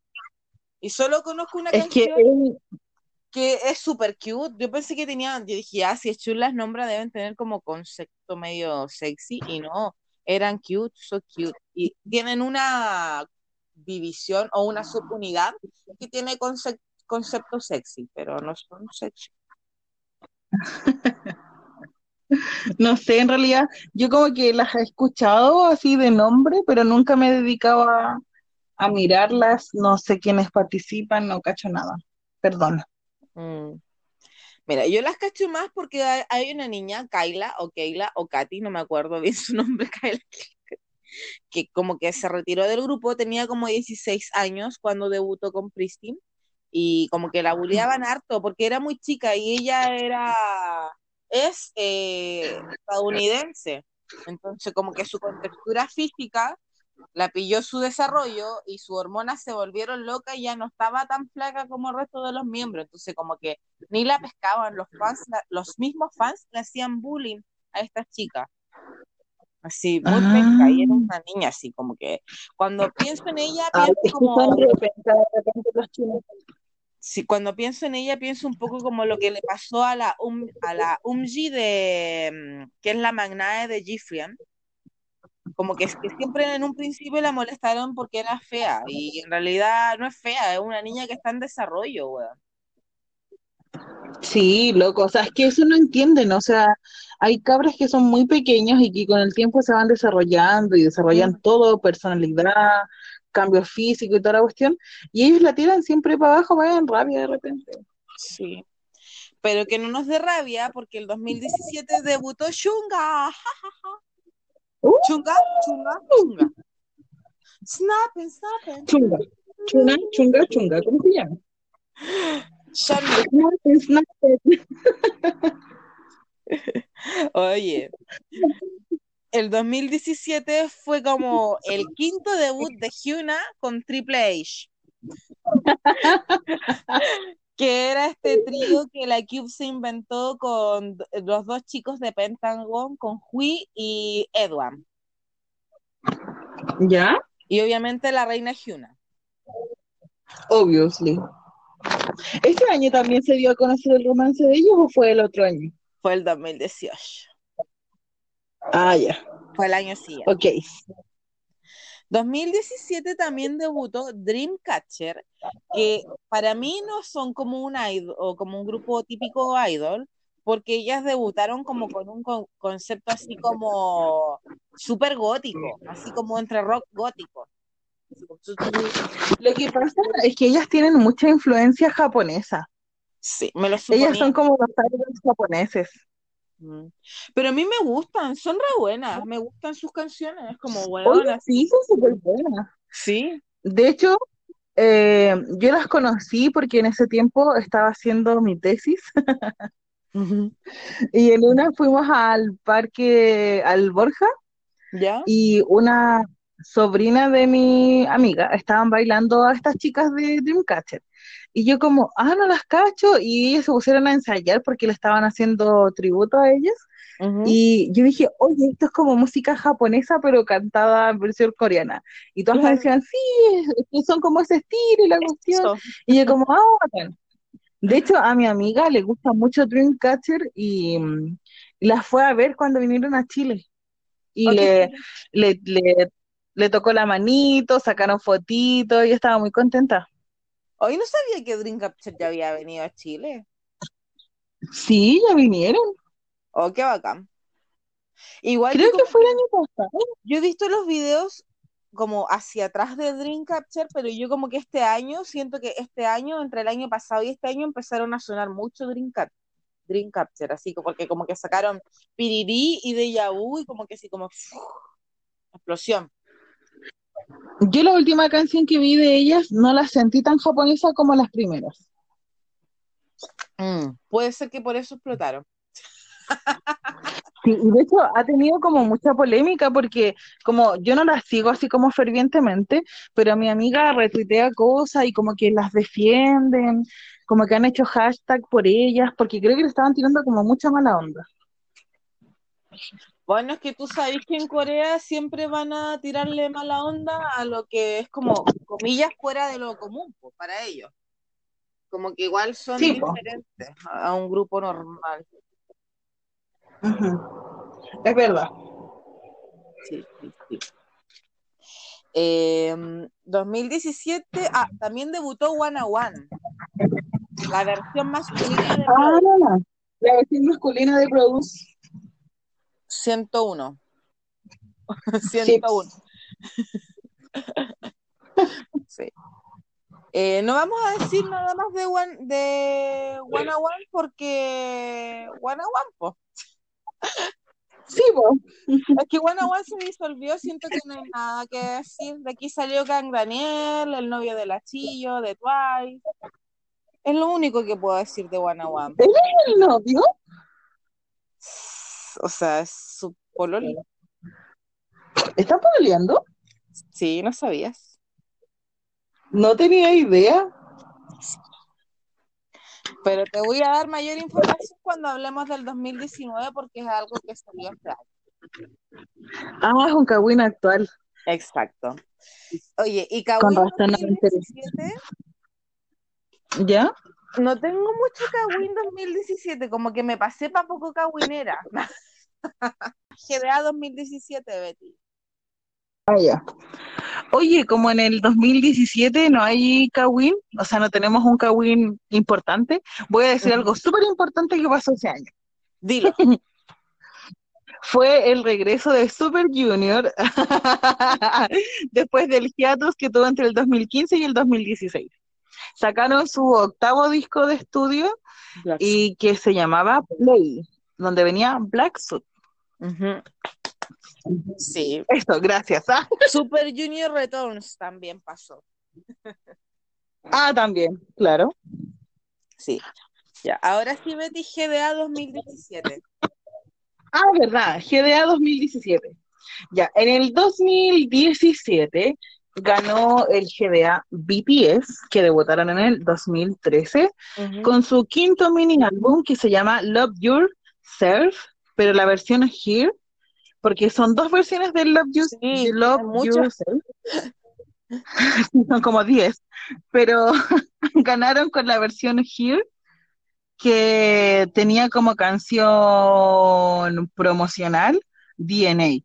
Y solo conozco una Es que canción él- que es súper cute. Yo pensé que tenía, yo dije, ah, si es chula las nombra deben tener como concepto medio sexy y no, eran cute, so cute. Y tienen una división o una subunidad que tiene concep- concepto sexy, pero no son sexy. [LAUGHS] no sé, en realidad, yo como que las he escuchado así de nombre, pero nunca me he dedicado a, a mirarlas, no sé quiénes participan, no cacho nada. Perdona. Mm. Mira, yo las cacho más porque hay, una niña, Kyla o Keila o Katy, no me acuerdo bien [LAUGHS] su nombre, Kyla, que como que se retiró del grupo, tenía como 16 años cuando debutó con Pristine y como que la bulleaban harto porque era muy chica y ella era, es eh, estadounidense, entonces como que su contextura física la pilló su desarrollo y sus hormonas se volvieron locas y ya no estaba tan flaca como el resto de los miembros. Entonces, como que ni la pescaban, los fans, la- los mismos fans le hacían bullying a esta chica. Así, muy Ah. penca, y era una niña así, como que cuando pienso en ella, Ay, pienso que como, son de repente, de repente los chinos. sí, cuando pienso en ella, pienso un poco como lo que le pasó a la, um, a la Umji de, mm, que es la magnae de Gifrian, como que, que siempre en un principio la molestaron porque era fea y en realidad no es fea, es una niña que está en desarrollo, weón. Sí, loco, o sea, es que eso no entienden, o sea, hay cabras que son muy pequeños y que con el tiempo se van desarrollando y desarrollan Mm. todo, personalidad, cambio físico y toda la cuestión, y ellos la tiran siempre para abajo, me dan rabia de repente. Sí. Pero que no nos dé rabia porque el 2017 debutó Chunga. [LAUGHS] Uh. Chunga, chunga, chunga. Snapping, snapping. Chunga, chunga, chunga, chunga, ¿cómo se llama? Shandy. Snap, snap. [LAUGHS] Oye, el 2017 fue como el quinto debut de Hyuna con Triple H. [LAUGHS] que era este [LAUGHS] trío que la Cube se inventó con los dos chicos de Pentagon, con Hui y Edward. ¿Ya? Y obviamente la reina Hyuna. Obviously. ¿Este año también se dio a conocer el romance de ellos o fue el otro año? Fue el 2018. Ah, ya, Fue el año siguiente. ok. 2017 también debutó Dreamcatcher, que para mí no son como un idol o como un grupo típico idol, porque ellas debutaron como con un con- concepto así como súper gótico, así como entre rock gótico. Lo que pasa es que ellas tienen mucha influencia japonesa. Sí, me lo Ellas suponía. son como los idols japoneses. Pero a mí me gustan, son re buenas, me gustan sus canciones, es como buenas. sí, son súper buenas. Sí. De hecho, eh, yo las conocí porque en ese tiempo estaba haciendo mi tesis [LAUGHS] y en una fuimos al parque, al Borja, ¿Ya? y una sobrina de mi amiga estaban bailando a estas chicas de Dreamcatcher. Y yo como, ah, no las cacho, y ellas se pusieron a ensayar porque le estaban haciendo tributo a ellas. Y yo dije, oye, esto es como música japonesa, pero cantada en versión coreana. Y todas me decían, sí, son como ese estilo y la cuestión. Eso. Y yo como, ah, bacán. De hecho, a mi amiga le gusta mucho Dreamcatcher y mm, la fue a ver cuando vinieron a Chile. Y le, le, le tocó la manito, sacaron fotitos y estaba muy contenta. Hoy no sabía que Dreamcatcher ya había venido a Chile. Sí, ya vinieron. Oh, qué bacán. Igual Creo que como- fue el año pasado. yo he visto los videos como hacia atrás de Dreamcatcher, pero yo como que este año, siento que este año, entre el año pasado y este año, empezaron a sonar mucho Dreamcatcher, Dreamcatcher, así como- porque como que sacaron Piriri y Deja Vu y como que así como explosión. Yo la última canción que vi de ellas no la sentí tan japonesa como las primeras. Mm, Puede ser que por eso explotaron. Sí, y de hecho ha tenido como mucha polémica porque como yo no las sigo así como fervientemente, pero mi amiga retuitea cosas y como que las defienden, como que han hecho hashtag por ellas, porque creo que le estaban tirando como mucha mala onda. Bueno, es que tú sabes que en Corea siempre van a tirarle mala onda a lo que es como, comillas, fuera de lo común, pues, para ellos. Como que igual son Sí, diferentes a a un grupo normal. Es verdad. Sí, sí, sí. Eh, 2017, ah, también debutó One a One, la versión masculina de Ah, Produce, la versión masculina de Produce. 101. 101. [LAUGHS] [LAUGHS] Sí. Eh, no vamos a decir nada más de One, de One a One porque One a One, po. Sí, po. [LAUGHS] Es que One a One se disolvió, siento que no hay nada que decir. De aquí salió Kang Daniel, el novio de la Chillo, de Twice. Es lo único que puedo decir de One a One. ¿El novio? O sea, es su pololo. ¿Está peleando? Sí, no sabías. No tenía idea. Pero te voy a dar mayor información cuando hablemos del 2019 porque es algo que salió este año. Ah, es un Kawin actual. Exacto. Oye, y Kawin razón no me interesa. 2017, ¿Ya? No tengo mucho Kawin 2017, como que me pasé para poco Kawinera. [LAUGHS] GDA 2017, Betty. Ah, ya. Oye, como en el 2017 no hay Kawin, o sea, no tenemos un Kawin importante, voy a decir algo súper importante que pasó ese año. Dilo. [LAUGHS] Fue el regreso de Super Junior [LAUGHS] después del hiatus que tuvo entre el 2015 y el 2016. Sacaron su octavo disco de estudio y que se llamaba Play, donde venía Black Suit. Sí. Eso, gracias. Ah, [LAUGHS] Super Junior Returns también pasó. Ah, también, claro. Sí. Ya. Ahora sí, Betty, GDA 2017. Ah, verdad, GDA 2017. Ya, en el 2017 ganó el GDA BTS, que debutaron en el 2013, Ujú. con su quinto mini álbum que se llama Love Yourself, pero la versión Here, porque son dos versiones de Love, You- Sí, Love. Yourself. [LAUGHS] Son como 10, pero [LAUGHS] ganaron con la versión Here, que tenía como canción promocional DNA.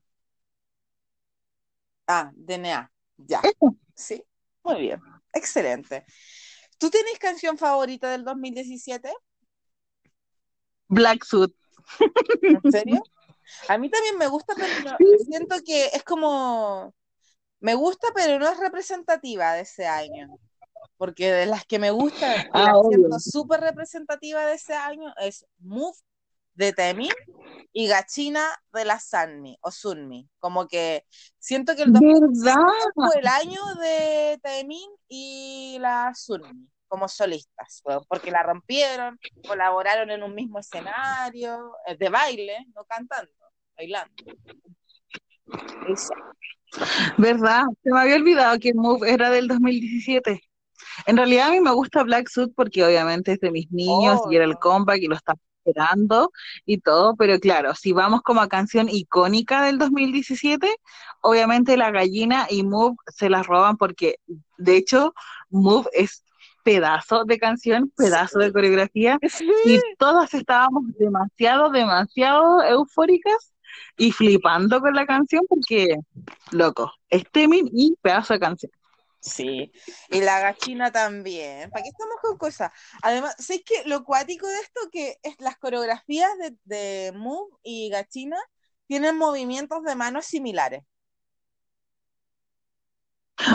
Ah, DNA. Ya. Eso. Sí. Muy bien. Excelente. ¿Tú tienes canción favorita del 2017? Black Suit. ¿En serio? A mí también me gusta, pero no- siento que es como... Me gusta, pero no es representativa de ese año. Porque de las que me gustan Ah, la siento súper representativa de ese año es Move de Temin y Gachina de la Sunmi o Sunmi. Como que siento que el 2017 ¿Verdad? fue el año de Temin y la Sunmi como solistas, porque la rompieron, colaboraron en un mismo escenario, eh, de baile, no cantando, bailando. Eso. ¿Verdad? Se me había olvidado que Move era del 2017. En realidad a mí me gusta Black Suit porque obviamente es de mis niños y era el Obvio. comeback y lo estaba esperando y todo, pero claro, si vamos como a canción icónica del 2017, obviamente La Gallina y Move se las roban porque de hecho Move es pedazo de canción, pedazo de coreografía y todas estábamos demasiado, demasiado eufóricas y flipando con la canción porque, loco, es Temin y pedazo de canción. Sí, [LAUGHS] y la gachina también. ¿Para qué estamos con cosas? Además, ¿sabes que Lo cuático de esto que es las coreografías de, de Move y gachina tienen movimientos de manos similares.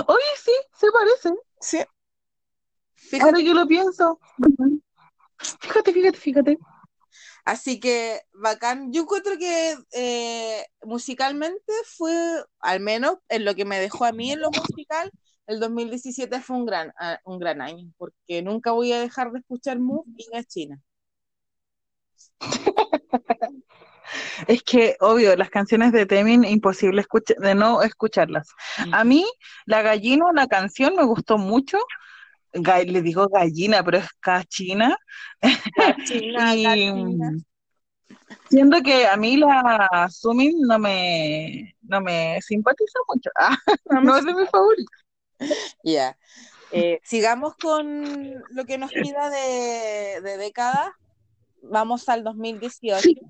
Oye, sí, se parece. Sí. Ahora Fíjate, que lo pienso. Fíjate, fíjate, fíjate. así que bacán. Yo encuentro que eh, musicalmente fue, al menos en lo que me dejó a mí en lo musical, el 2017 fue un gran, ah, un gran año, porque nunca voy a dejar de escuchar Move y Gachina. Es que, obvio, las canciones de Temin, imposible escucha- de no escucharlas. A mí, La Gallina, la canción, me gustó mucho. Ga- le digo gallina, pero es cachina. [LAUGHS] Y Gachina. mm, siendo que a mí la Sumin no me, no me simpatiza mucho. [LAUGHS] Ah, no es de mi favorito. [LAUGHS] Ya. Eh, sigamos con lo que nos queda de, de década. Vamos al 2018. Sí,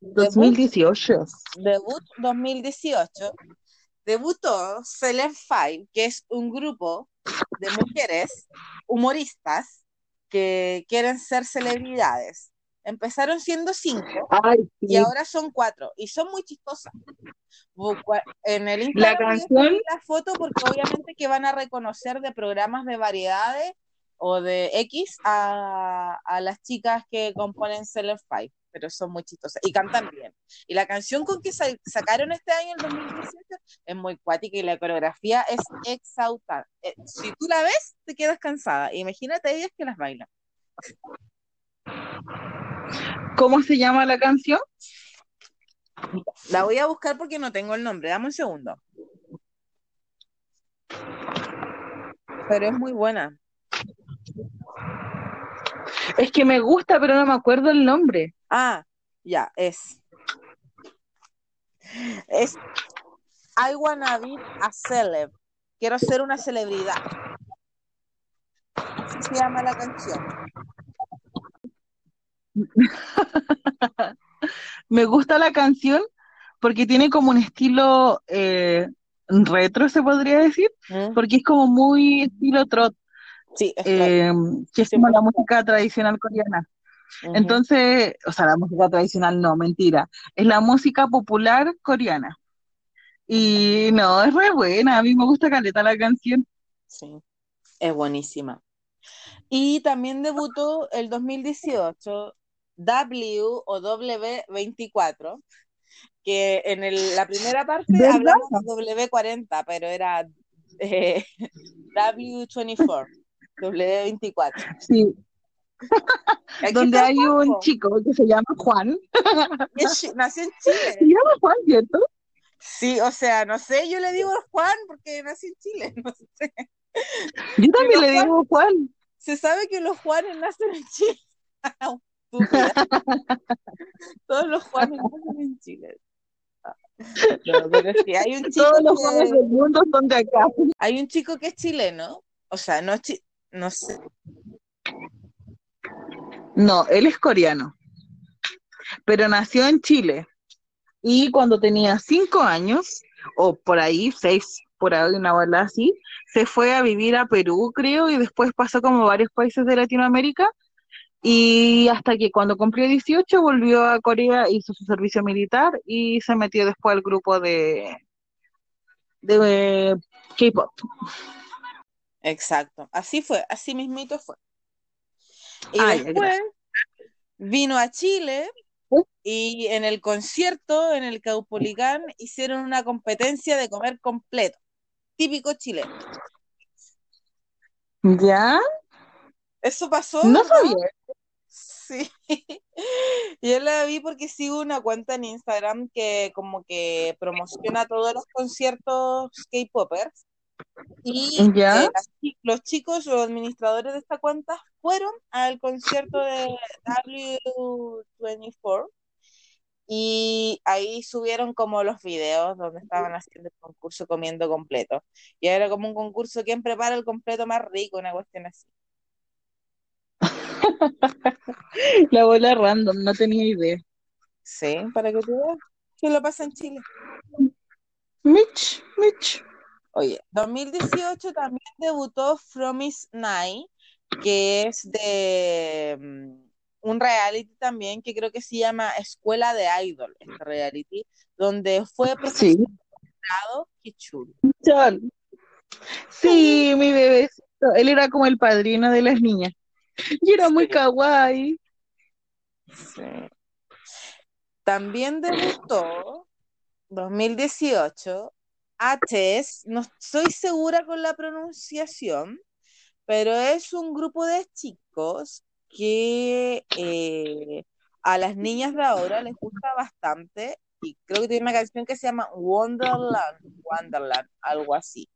Debut, 2018. debut 2018. Debutó Celeb Five, que es un grupo de mujeres humoristas que quieren ser celebridades. Empezaron siendo cinco Ay, y sí. ahora son cuatro y son muy chistosas. En el La Instagram voy a canción, la foto porque obviamente que van a reconocer de programas de variedades o de X a, a las chicas que componen Celeb Five, pero son muy chistosas y cantan bien. Y la canción con que sa- sacaron este año, el 2018, es muy cuática y la coreografía es exaltada. Eh, si tú la ves, te quedas cansada. Imagínate ellas que las bailan. ¿Cómo se llama la canción? La voy a buscar porque no tengo el nombre. Dame un segundo. Pero es muy buena. Es que me gusta, pero no me acuerdo el nombre. Ah, ya, es. Es I wanna be a celeb. Quiero ser una celebridad. Así se llama la canción. [LAUGHS] Me gusta la canción porque tiene como un estilo eh, retro, se podría decir, ¿Mm? porque es como muy estilo trot, Sí, es claro. eh, que es Sí, como la música tradicional coreana. Entonces, o sea, la música tradicional no, mentira, es la música popular coreana. Y no, es re buena, a mí me gusta caleta la canción. Sí, es buenísima. Y también debutó el 2018 W o W24, que en el- la primera parte ¿Verdad? hablamos de W40, pero era eh, W24, W24. Sí, Aquí donde hay Juanjo, un chico que se llama Juan. es nació en [LAUGHS] Se Chile. llama Juan, ¿cierto? Sí, o sea, no sé, yo le digo Juan porque nació en Chile, [LAUGHS] no sé. Yo también le Juan, digo Juan. se sabe que los Juanes nacen en Chile. Estúpida. [LAUGHS] [LAUGHS] Todos los Juanes nacen en Chile. No, pero sí, hay un chico Todos los Juanes que del mundo son de acá. hay un chico que es chileno, o sea, no es chi- no sé, No, él es coreano, pero nació en Chile. Y cuando tenía cinco años, o por ahí, seis, por ahí, una bola así, se fue a vivir a Perú, creo, y después pasó como varios países de Latinoamérica. Y hasta que cuando cumplió 18 volvió a Corea, hizo su servicio militar y se metió después al grupo de, de K-pop. exacto, así fue, así mismito fue. Y Ay, después vino a Chile y en el concierto en el Caupolicán hicieron una competencia de comer completo, típico chileno. ¿Ya? Eso pasó, No sabía. Sí, [LAUGHS] yo la vi porque sigo una cuenta en Instagram que como que promociona todos los conciertos K-popers y ¿Ya? eh, los chicos o administradores de esta cuenta fueron al concierto de W24 y ahí subieron como los videos donde estaban haciendo el concurso comiendo completo y era como un concurso quién prepara el completo más rico, una cuestión así. [LAUGHS] La bola random, no tenía idea. Sí, para que tú veas. ¿Qué lo pasa en Chile? Mitch, Mitch. Oye, 2018 también debutó Fromis Night, que es de mm, un reality también que creo que se llama Escuela de Idol, este reality, donde fue Sí. presentado, qué chulo. Sí, mi bebecito. Él era como el padrino de las niñas. [LAUGHS] Y era muy kawaii. Sí. También debutó 2018 ATES, no estoy segura con la pronunciación, pero es un grupo de chicos que eh, a las niñas de ahora les gusta bastante y creo que tiene una canción que se llama Wonderland, Wonderland, algo así.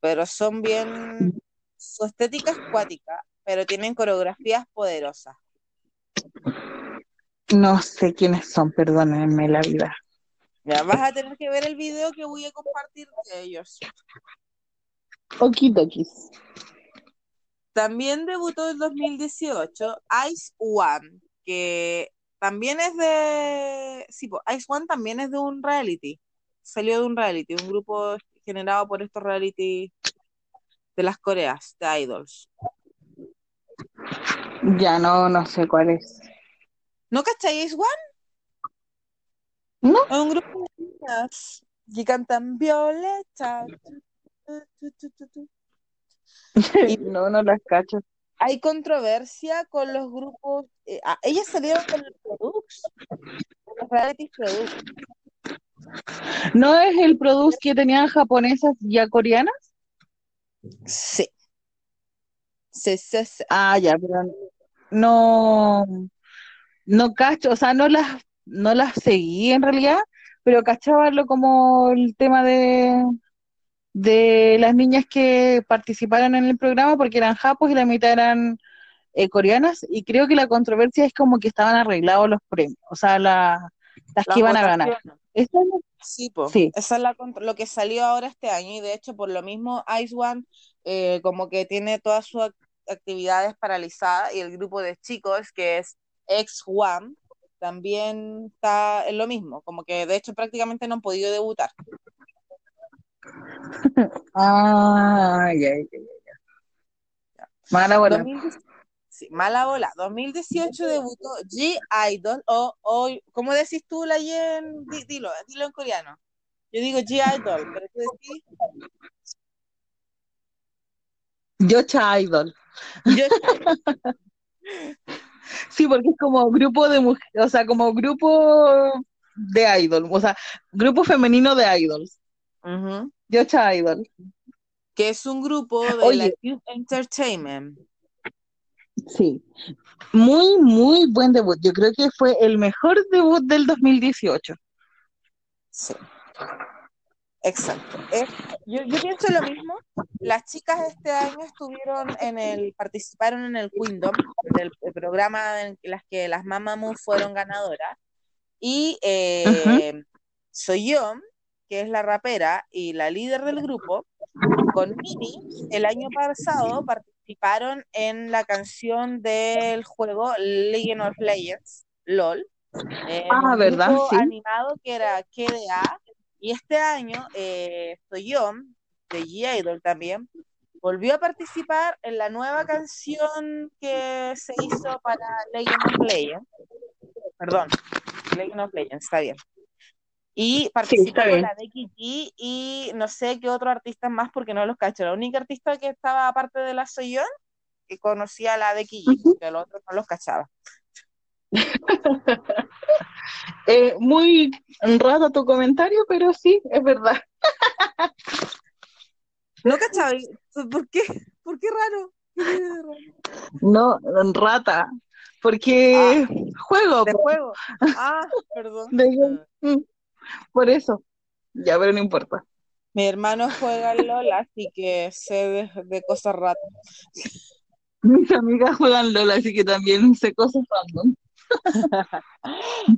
Pero son bien, su estética es cuática, pero tienen coreografías poderosas. No sé quiénes son, perdónenme la vida. Ya vas a tener que ver el video que voy a compartir de ellos. Okitokis. También debutó en 2018 Ice One, que también es de... Sí, po, Ice One también es de un reality. Salió de un reality, un grupo generado por estos reality de las Coreas, de idols. Ya no, no sé cuál es. ¿No cachai Ice One? ¿No? Es un grupo de niñas que cantan Violeta. [LAUGHS] Y- No, no las cacho. Hay controversia con los grupos. eh, ah, ellas salieron con el Produx, con los reality Produx. ¿No es el produce que tenían japonesas ya coreanas? Sí. Sí, sí, sí. Ah, ya, pero no, no cacho, o sea, no las, no las seguí en realidad, pero cachaba lo como el tema de, de las niñas que participaron en el programa porque eran japos y la mitad eran eh, coreanas y creo que la controversia es como que estaban arreglados los premios, o sea, la- las Las que iban a ganar. es Sí, po. Sí. Esa es la, lo que salió ahora este año y de hecho por lo mismo Ice One eh, como que tiene todas sus ac- actividades paralizadas y el grupo de chicos que es X One también está en lo mismo, como que de hecho prácticamente no han podido debutar. [LAUGHS] Ah, ya, ya, ya, bola. 2010 sí, mala bola. 2018 debutó G-Idol o, o ¿cómo decís tú la en di- dilo, dilo en coreano. Yo digo G-Idol, pero tú decís Yocha Idol. [LAUGHS] Sí, porque es como grupo de mujeres, o sea, como grupo de idol, o sea, grupo femenino de idols. Ujú. Yocha Idol. que es un grupo de Oye. la Cube Entertainment. Sí. Muy, muy buen debut. Yo creo que fue el mejor debut del 2018. Sí. Exacto. Es- yo, yo pienso lo mismo. Las chicas este año estuvieron en el, participaron en el Kingdom, del el programa en las que las Mamamoo fueron ganadoras. Y eh, Soyeon, que es la rapera y la líder del grupo, con Mini, el año pasado participaron en la canción del juego League of Legends, LOL. eh, Ah, un ¿verdad? grupo Sí. animado que era KDA. Y este año, eh, de G-Idol también, volvió a participar en la nueva canción que se hizo para Legend of Legends. Perdón, Legend of Legends, está bien. Y participó con bien. la Becky G y no sé qué otro artista más porque no los cacho. La única artista que estaba aparte de la Soyeon que conocía a la Becky G, porque los otros no los cachaba. [LAUGHS] Eh, muy raro tu comentario, pero sí, es verdad. [LAUGHS] No cachaba. ¿y ¿Por qué? ¿Por qué raro? No, rata, porque juego, De juego. Ah, [LAUGHS] perdón. de- mm, por eso. Ya, pero no importa. Mi hermano juega al LOL, así que sé de, de cosas raras. Mis amigas juegan LOL, así que también sé cosas random. [LAUGHS]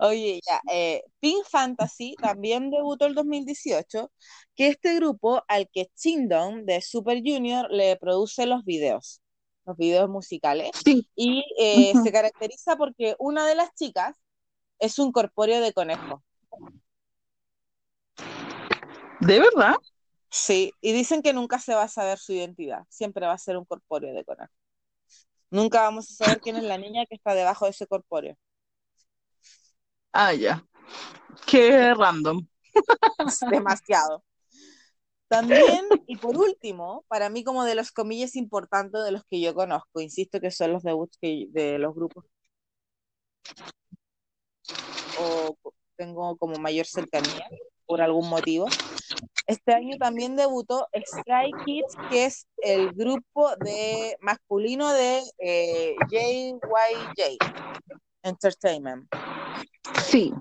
Oye, ya, eh, Pink Fantasy también debutó el 2018, que este grupo al que Chindong de Super Junior le produce los videos, los videos musicales, Sí, y eh, se caracteriza porque una de las chicas es un corpóreo de conejo. ¿De verdad? Sí, y dicen que nunca se va a saber su identidad, siempre va a ser un corpóreo de Conan. Nunca vamos a saber quién es la niña que está debajo de ese corpóreo. Ah, ya. Qué random. Demasiado. También, y por último, para mí como de los comillas importantes de los que yo conozco, insisto que son los debuts que- de los grupos o tengo como mayor cercanía por algún motivo. Este año también debutó Stray Kids, que es el grupo de masculino de eh, JYJ Entertainment. Sí.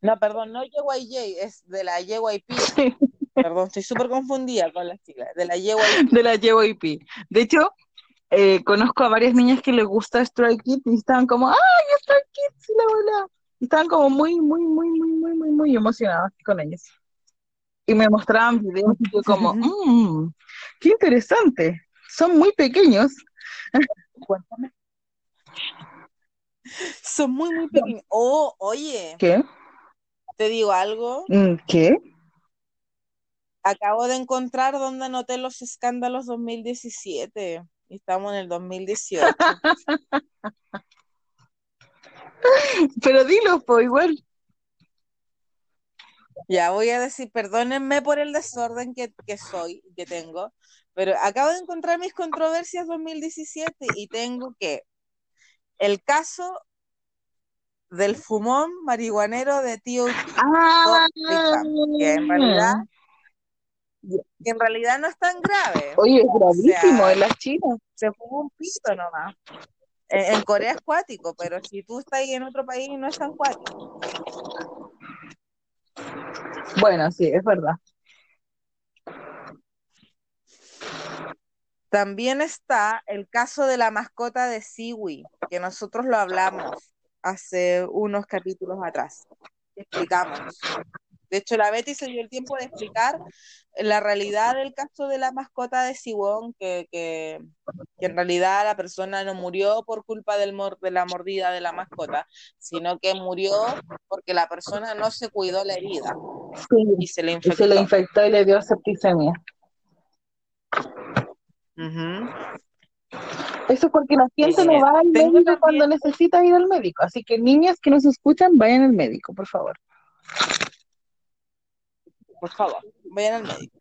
No, perdón, no JYJ, es de la JYP. Sí. Perdón, estoy súper confundida con las siglas. De la JYP. De la JYP. De hecho, eh, conozco a varias niñas que les gusta Stray Kids y estaban como, ¡ay, Stray Kids! Y la bola. Y estaban como muy, muy, muy, muy, muy, muy, muy emocionadas con ellos. Y me mostraban videos y yo como, mmm, qué interesante. Son muy pequeños. [LAUGHS] Cuéntame. Son muy, muy pequeños. Oh, oye, ¿Qué? te digo algo. Mm, ¿Qué? Acabo de encontrar donde anoté los escándalos 2017. Y estamos en el 2018. [LAUGHS] Pero dilo, pues igual. Ya voy a decir, perdónenme por el desorden que, que soy, que tengo, pero acabo de encontrar mis controversias 2017 y tengo que el caso del fumón marihuanero de tío Ah, que en realidad que en realidad no es tan grave. Oye, es gravísimo sea, en las chinas. Se fumó un pito nomás. En, en Corea es cuático, pero si tú estás ahí en otro país no es tan cuático. Bueno, sí, es verdad. También está el caso de la mascota de Siwi, que nosotros lo hablamos hace unos capítulos atrás. Explicamos. De hecho, la Betty se dio el tiempo de explicar la realidad del caso de la mascota de Siwon, que, que, que en realidad la persona no murió por culpa del mor de la mordida de la mascota, sino que murió porque la persona no se cuidó la herida Sí, y se le y infectó. se le infectó y le dio septicemia. Eso porque la gente Eh, no va al médico cuando necesita ir al médico. Así que niñas que nos escuchan, vayan al médico, por favor. Por favor, vayan al médico.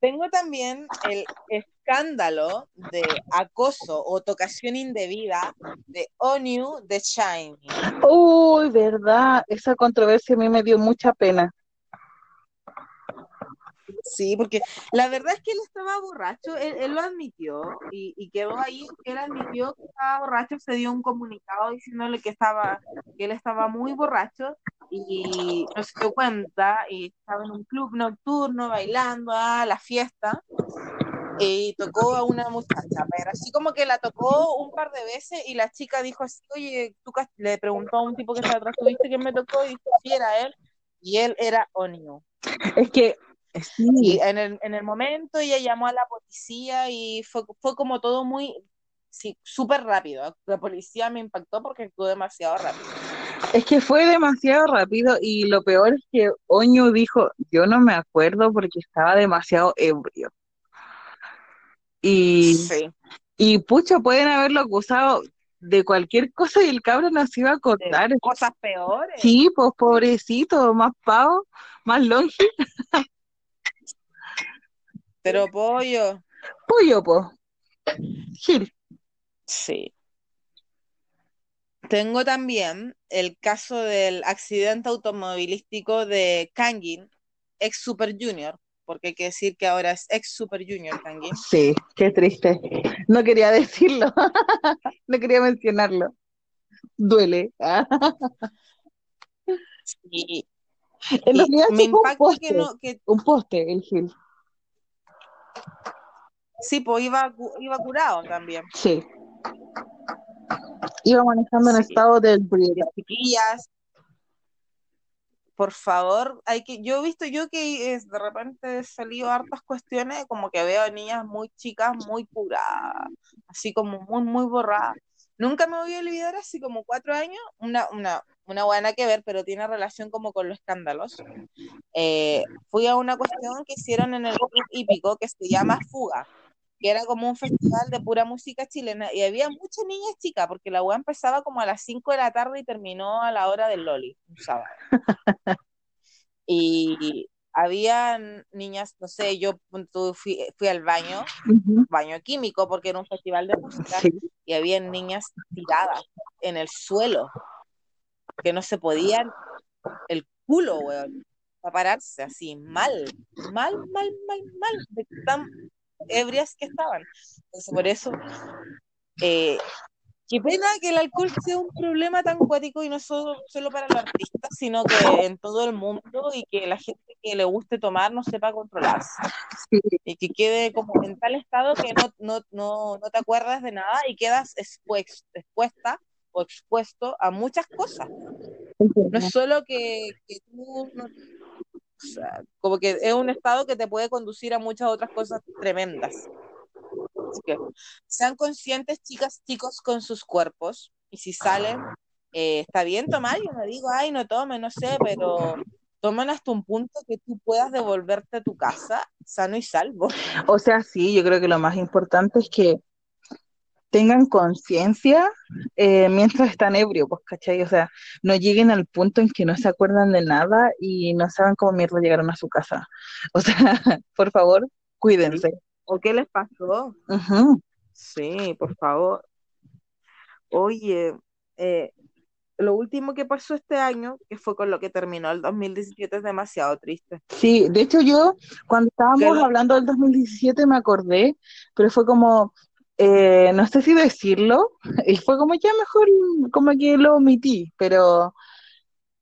Tengo también el escándalo de acoso o tocación indebida de Onyu de Shiny. Uy, verdad, esa controversia a mí me dio mucha pena. Sí, porque la verdad es que él estaba borracho, él, él lo admitió y, y quedó ahí, él admitió que estaba borracho, se dio un comunicado diciéndole que estaba, que él estaba muy borracho y no se dio cuenta y estaba en un club nocturno bailando a la fiesta y tocó a una muchacha, pero así como que la tocó un par de veces y la chica dijo así, oye, tú cas-" le preguntó a un tipo que estaba atrás, ¿tuviste quién me tocó? Y dijo, sí, era él, y él era Onyu. Es que, Y sí, en el, en el momento ella llamó a la policía y fue, fue como todo muy, sí, súper rápido. La policía me impactó porque actuó demasiado rápido. Es que fue demasiado rápido y lo peor es que Oño dijo, yo no me acuerdo porque estaba demasiado ebrio. Y, Sí, y pucha, pueden haberlo acusado de cualquier cosa y el cabro no se iba a de contar. cosas peores. Sí, pues pobrecito, más pavo, más longe, Pero pollo, pollo, pues. Gil. sí. Tengo también el caso del accidente automovilístico de Kangin, ex Super Junior, porque hay que decir que ahora es ex Super Junior Kangin. Sí, qué triste. No quería decirlo, [LAUGHS] no quería mencionarlo. Duele. Y, En realidad me un que poste, no, que un poste, el Gil. sí, pues iba, iba curado también. Sí. Iba manejando en Sí. estado de ebriedad. chiquillas, por favor, hay que, yo he visto yo que es, de repente he salido hartas cuestiones, como que veo niñas muy chicas, muy curadas, así como muy, muy borradas. nunca me voy a olvidar, así como cuatro años, una, una, una buena que ver, pero tiene relación como con lo escandaloso. Eh, fui a una cuestión que hicieron en el club hípico que se llama Fuga, que era como un festival de pura música chilena, y había muchas niñas chicas, porque la web empezaba como a las 5 de la tarde y terminó a la hora del Loli, un sábado. [LAUGHS] Y había niñas, no sé, yo fui, fui al baño, baño químico, porque era un festival de música, Sí. y había niñas tiradas en el suelo, que no se podían el culo, weón, para pararse así, mal, mal, mal, mal, mal, de tan ebrias que estaban. Entonces, por eso, eh, qué pena que el alcohol sea un problema tan cuático y no solo, solo para los artistas, sino que en todo el mundo y que la gente que le guste tomar no sepa controlarse Sí, y que quede como en tal estado que no, no, no, no te acuerdas de nada y quedas expues- expuesta o expuesto a muchas cosas. No es solo que, que tú, no- como que es un estado que te puede conducir a muchas otras cosas tremendas. Así que sean conscientes, chicas, chicos, con sus cuerpos y si salen, eh, está bien tomar, yo no digo, ay, no tomen, no sé, pero tomen hasta un punto que tú puedas devolverte a tu casa sano y salvo. O sea, sí, yo creo que lo más importante es que tengan conciencia eh, mientras están ebrios, pues, ¿cachai? O sea, no lleguen al punto en que no se acuerdan de nada y no saben cómo mierda llegaron a su casa. [LAUGHS] O sea, por favor, cuídense. ¿O qué les pasó? Sí, por favor. Oye, eh, lo último que pasó este año, que fue con lo que terminó el 2017, es demasiado triste. Sí, de hecho yo cuando estábamos ¿Qué? hablando del 2017 me acordé, pero fue como, eh, no sé si decirlo, [LAUGHS] y fue como ya mejor como que lo omití, pero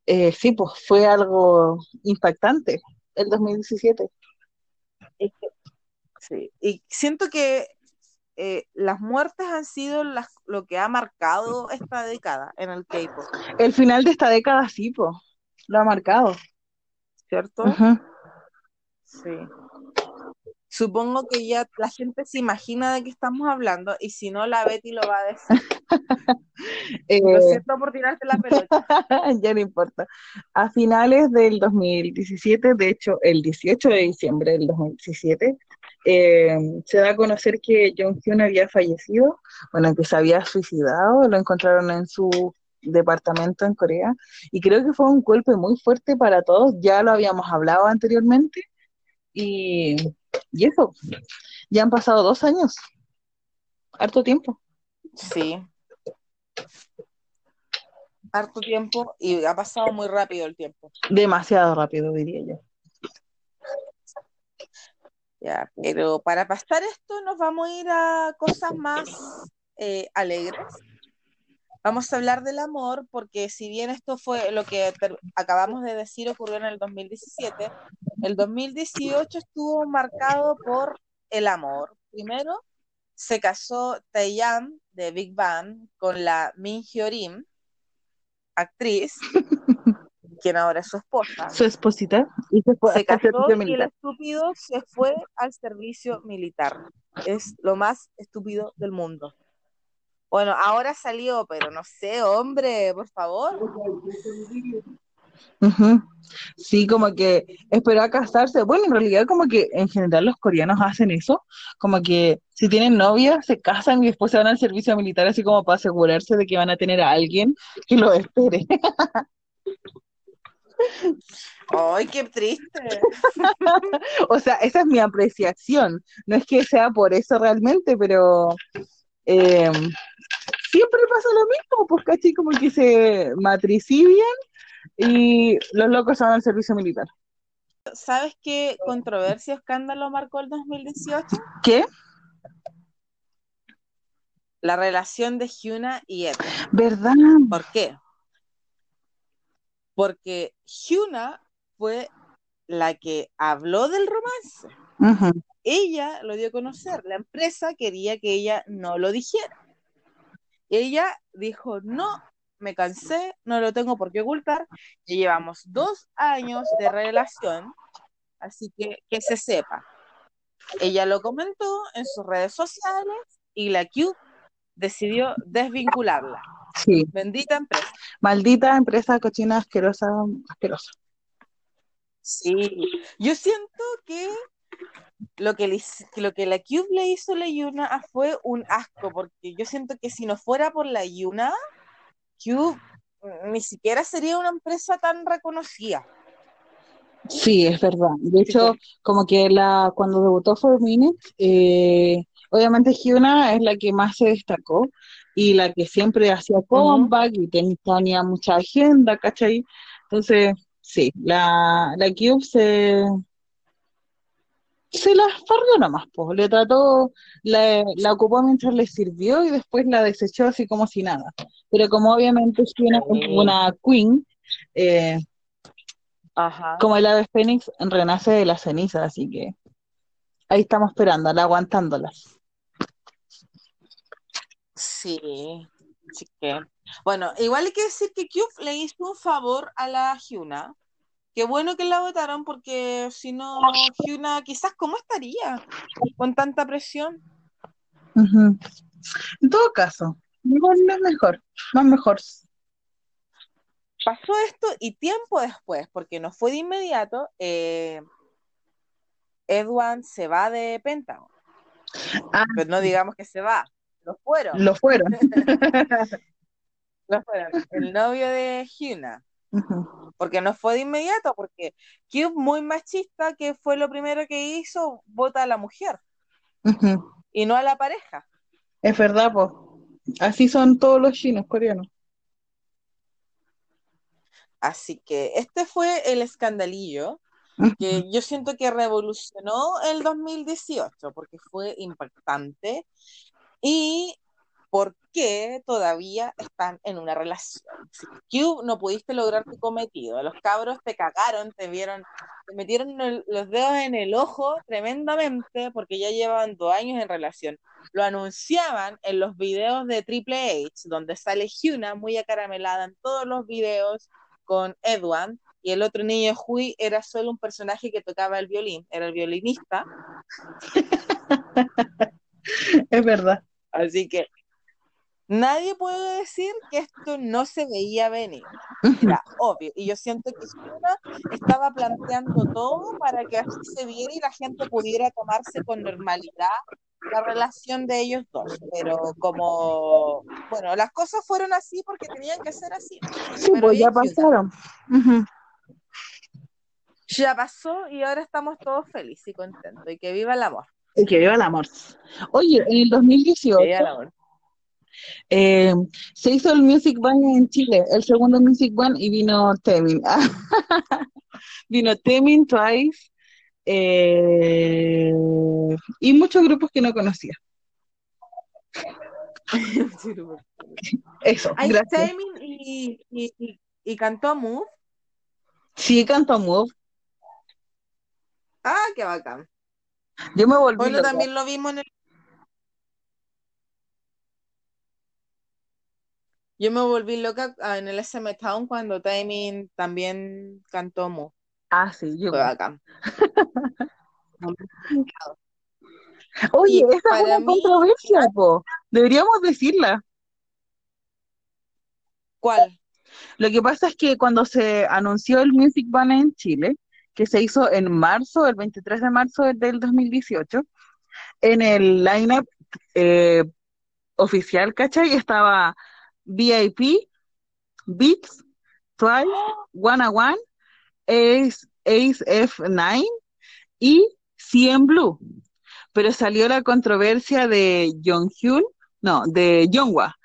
eh, sí, pues fue algo impactante el 2017. Es que- sí, y siento que eh, las muertes han sido las, lo que ha marcado esta década en el K-pop, El final de esta década sí, pues, lo ha marcado. ¿cierto? Sí. Supongo que ya la gente se imagina de qué estamos hablando y si no, la Betty lo va a decir. [LAUGHS] Eh, Lo siento por tirarte la pelota. [LAUGHS] ya no importa. A finales del 2017, de hecho, el 18 de diciembre del 2017, eh, se da a conocer que Jong-hyun había fallecido, bueno, que se había suicidado, lo encontraron en su departamento en Corea, y creo que fue un golpe muy fuerte para todos, ya lo habíamos hablado anteriormente, y, y eso, ya han pasado dos años, harto tiempo. Sí. Harto tiempo y ha pasado muy rápido el tiempo. Demasiado rápido, diría yo. Ya, pero para pasar esto nos vamos a ir a cosas más eh, alegres. Vamos a hablar del amor, porque si bien esto fue lo que acabamos de decir ocurrió en el 2017, el 2018 estuvo marcado por el amor. Primero, se casó Taeyang de Big Bang con la Min Hyorim, actriz, [LAUGHS] quien ahora es su esposa. Su esposita, y se fue Se casó y el estúpido se fue al servicio militar. Es lo más estúpido del mundo. Bueno, ahora salió, pero no sé, hombre, por favor. Sí, como que esperó a casarse. Bueno, en realidad como que en general los coreanos hacen eso, como que si tienen novia, se casan y después se van al servicio militar así como para asegurarse de que van a tener a alguien que lo espere. Ay, qué triste. [LAUGHS] O sea, esa es mi apreciación. No es que sea por eso realmente, pero eh, siempre pasa lo mismo, pues casi como que se matricidian y los locos van al servicio militar. ¿Sabes qué controversia o escándalo marcó el 2018? ¿Qué? La relación de Hyuna y Ed. ¿Verdad? ¿Por qué? Porque Hyuna fue la que habló del romance. Ella lo dio a conocer. La empresa quería que ella no lo dijera. Ella dijo, no, me cansé, no lo tengo por qué ocultar. Y llevamos dos años de relación, así que que se sepa. Ella lo comentó en sus redes sociales y la Q decidió desvincularla. Sí, Bendita empresa. maldita empresa cochina asquerosa, asquerosa. Sí. Yo siento que lo que, le lo que la Cube le hizo a la Yuna fue un asco, porque yo siento que si no fuera por la Yuna, Cube ni siquiera sería una empresa tan reconocida. Sí, es verdad. De hecho, como que la cuando debutó Four Minutes, eh, obviamente Hyuna es la que más se destacó y la que siempre hacía comeback y ten- tenía mucha agenda, ¿cachai? Entonces, sí, la, la Cube se, se la farrió nomás, pues. Le trató, la, la ocupó mientras le sirvió y después la desechó así como si nada. Pero como obviamente es una queen, eh, Ajá. como el ave fénix renace de las cenizas, así que ahí estamos esperándola, aguantándolas. Sí, sí que. Bueno, igual hay que decir que Cube le hizo un favor a la Hyuna. Qué bueno que la votaron porque si no, Hyuna quizás cómo estaría con tanta presión. En todo caso, no es mejor, más mejor. Pasó esto y tiempo después, porque no fue de inmediato, eh, Edwin se va de Pentagon. Ah, Pero no digamos que se va, lo fueron, lo fueron. [LAUGHS] lo fueron. El novio de Hyuna. Porque no fue de inmediato, porque Cube, muy machista, que fue lo primero que hizo, vota a la mujer y no a la pareja. Es verdad, pues. Así son todos los chinos coreanos. Así que este fue el escandalillo que yo siento que revolucionó el 2018 porque fue impactante y por qué todavía están en una relación. Si no pudiste lograr tu cometido, los cabros te cagaron, te vieron, te metieron el- los dedos en el ojo tremendamente porque ya llevaban dos años en relación. Lo anunciaban en los videos de Triple H, donde sale Hyuna muy acaramelada en todos los videos con Edwan, y el otro niño Hui era solo un personaje que tocaba el violín, era el violinista, [LAUGHS] Es verdad. así que nadie puede decir que esto no se veía venir, era obvio, y yo siento que Hyuna estaba planteando todo para que así se viera y la gente pudiera tomarse con normalidad la relación de ellos dos, pero como, bueno, las cosas fueron así porque tenían que ser así, Sí, pero pues ya pasaron. Ya pasó y ahora estamos todos felices y contentos. Y que viva el amor. Y que viva el amor. Oye, en el Que viva 2018 el amor. Eh, se hizo el Music Bank en Chile, el segundo Music Bank, y vino Temin. [LAUGHS] Vino Temin, Twice, eh, y muchos grupos que no conocía. [LAUGHS] Eso, Hay gracias. Taemin y, y, y, y cantó Move. Sí, cantó Move. Ah, qué bacán. Yo me volví Bueno, loca. también lo vimos en el. Yo me volví loca ah, en el SM Town cuando Taemin también cantó Move. Ah, sí, yo. Fue bacán. [LAUGHS] Oye, Y esa es una mí- controversia, po. Deberíamos decirla. ¿Cuál? Lo que pasa es que cuando se anunció el Music Ban en Chile, que se hizo en marzo, el 23 de marzo del 2018, en el lineup eh, oficial, ¿cachai? Estaba VIP, Beats, Twice, One a One, Ace, Ace F9 y CN Blue. Pero salió la controversia de Jonghyun, no, de Jongwa,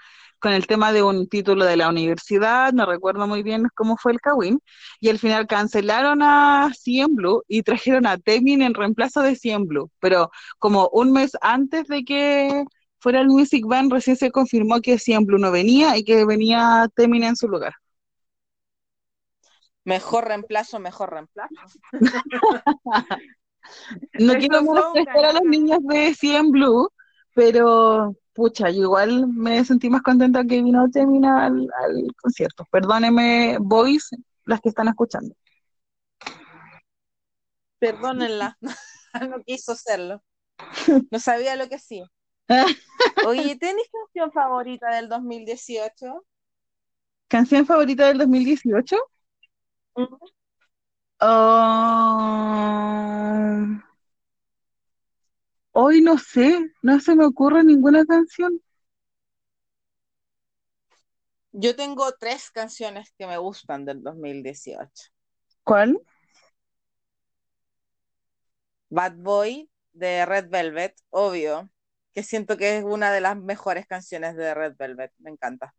con el tema de un título de la universidad, no recuerdo muy bien cómo fue el Kawin, y al final cancelaron a CN Blue y trajeron a Temin en reemplazo de CN Blue, pero como un mes antes de que fuera el Music Band, recién se confirmó que CN Blue no venía y que venía Temin en su lugar. Mejor reemplazo, mejor reemplazo. [LAUGHS] No quiero molestar a los niños de CN Blue, pero pucha, yo igual me sentí más contenta que vino Temin al, al concierto. Perdóneme, boys, las que están escuchando. Perdónenla, [LAUGHS] no quiso hacerlo. No sabía lo que sí. [LAUGHS] Oye, ¿tenés canción favorita del 2018? ¿Canción favorita del 2018? Ah, hoy no sé, no se me ocurre ninguna canción. Yo tengo tres canciones que me gustan del 2018. ¿Cuál? Bad Boy de Red Velvet, obvio, que siento que es una de las mejores canciones de Red Velvet, me encanta.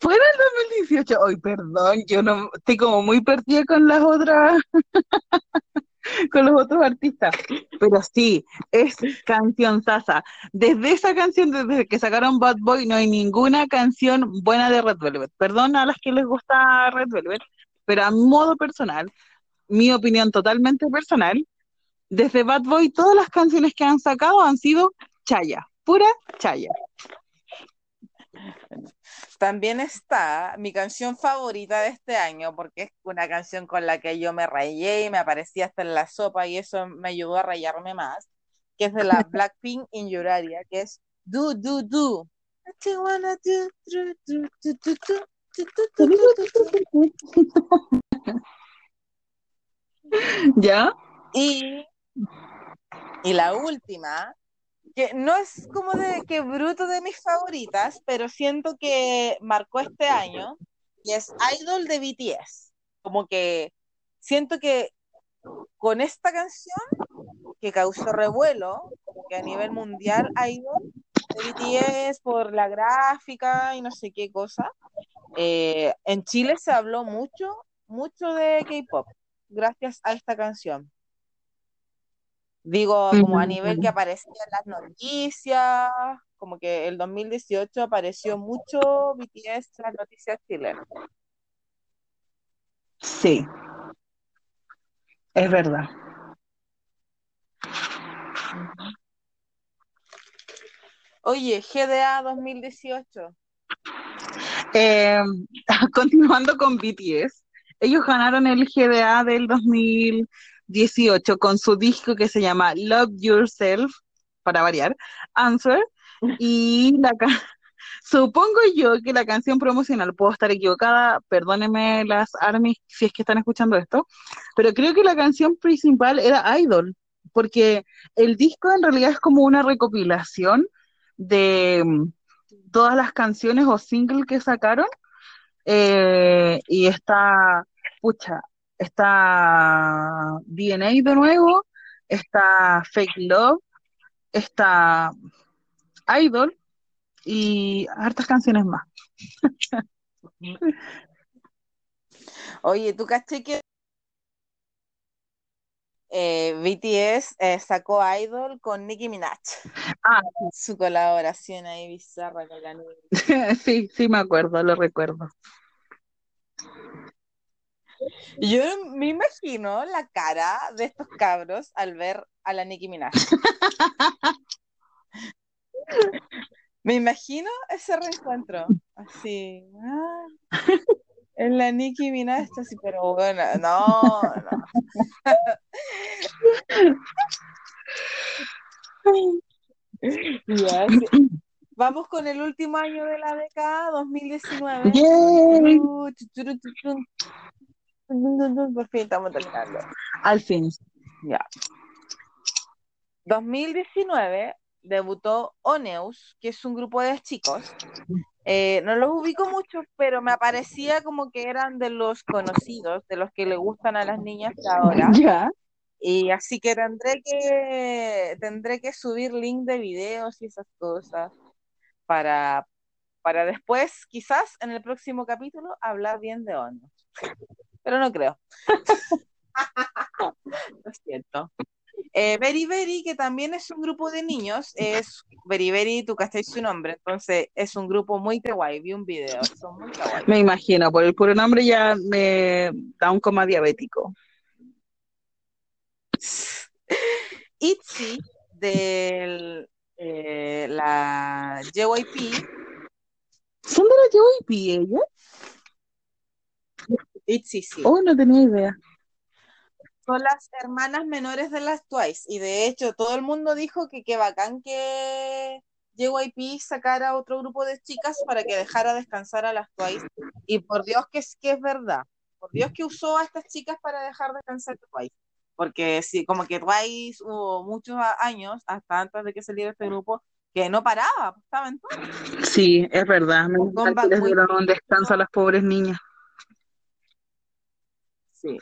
Fuera el 2018. Hoy, perdón, yo no estoy como muy perdida con las otras, [LAUGHS] con los otros artistas. Pero sí, es canción sasa. Desde esa canción, desde que sacaron Bad Boy, no hay ninguna canción buena de Red Velvet. Perdón a las que les gusta Red Velvet, pero a modo personal, mi opinión totalmente personal, desde Bad Boy, todas las canciones que han sacado han sido chaya, pura chaya. También está mi canción favorita de este año, porque es una canción con la que yo me rayé y me aparecía hasta en la sopa y eso me ayudó a rayarme más, que es de la Blackpink in Your Area, que es Do, Do, Do. ¿Ya? Y y la última, que no es como de que bruto de mis favoritas, pero siento que marcó este año, y es Idol de BTS. Como que siento que con esta canción, que causó revuelo, como que a nivel mundial, Idol de BTS por la gráfica y no sé qué cosa, eh, en Chile se habló mucho, mucho de K-pop, gracias a esta canción. Digo, como a nivel que aparecía en las noticias, como que el 2018 apareció mucho BTS en las noticias chilenas. Sí, es verdad. Oye, GDA 2018. Eh, continuando con BTS, ellos ganaron el GDA del 2018 con su disco que se llama Love Yourself, para variar, Answer, [LAUGHS] y la supongo yo que la canción promocional, puedo estar equivocada, perdónenme las ARMYs si es que están escuchando esto, pero creo que la canción principal era Idol, porque el disco en realidad es como una recopilación de mm, todas las canciones o singles que sacaron eh, y está, pucha, está DNA de nuevo, está Fake Love, está Idol y hartas canciones más. [LAUGHS] Oye, ¿tú caché que eh, BTS eh, sacó Idol con Nicki Minaj? Ah, Su colaboración ahí bizarra con la niña. [LAUGHS] sí, sí me acuerdo, lo recuerdo. Yo me imagino la cara de estos cabros al ver a la Nicki Minaj. [LAUGHS] Me imagino ese reencuentro, así. ah, es la Nicki Minaj, está así, pero bueno, no, no. [LAUGHS] Vamos con el último año de la década, 2019. Por fin estamos terminando. Al fin. Ya. 2019 debutó Oneus, que es un grupo de chicos. Eh, no los ubico mucho, pero me parecía como que eran de los conocidos, de los que le gustan a las niñas de ahora. Ya. Y así que tendré que tendré que subir link de videos y esas cosas para, para después, quizás en el próximo capítulo, hablar bien de Oneus. Pero no creo. [LAUGHS] Lo siento. Eh, Very Very, que también es un grupo de niños, es Very Very, tú cacháis su nombre, entonces es un grupo muy kawaii, vi un video, son muy kawaii. Me imagino, por el puro nombre ya me da un coma diabético. [LAUGHS] ITZY, de la JYP, ¿Son de la JYP ella? ITZY, sí. Oh, no tenía idea. son las hermanas menores de las Twice. Y de hecho, todo el mundo dijo que qué bacán que JYP sacara otro grupo de chicas para que dejara descansar a las Twice. Y por Dios que es, que es verdad. Por Dios que usó a estas chicas para dejar descansar a Twice. Porque sí, como que Twice hubo muchos años, hasta antes de que saliera este grupo, que no paraba, estaba en todo. Sí, es verdad. Que comeback les dieron un descanso a las pobres niñas. Sí.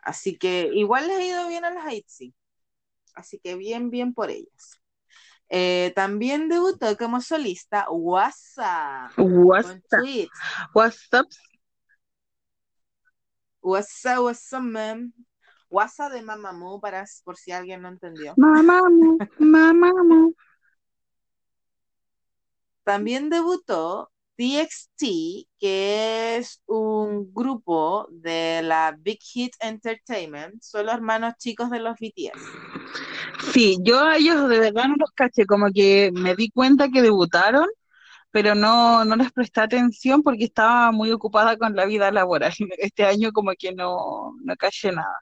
Así que igual les ha ido bien a las ITZY. Así que bien, bien por ellas. Eh, también debutó como solista WhatsApp What's con up? tweets. What's up? WhatsApp, WhatsApp, man. WhatsApp de Mamamoo, para, por si alguien no entendió. Mamamu, [LAUGHS] mamamu. También debutó TXT, que es un grupo de la Big Hit Entertainment. Son los hermanos chicos de los BTS. Sí, yo a ellos de verdad no los caché, como que me di cuenta que debutaron, pero no, no les presté atención porque estaba muy ocupada con la vida laboral. [LAUGHS] Este año como que no, no caché nada.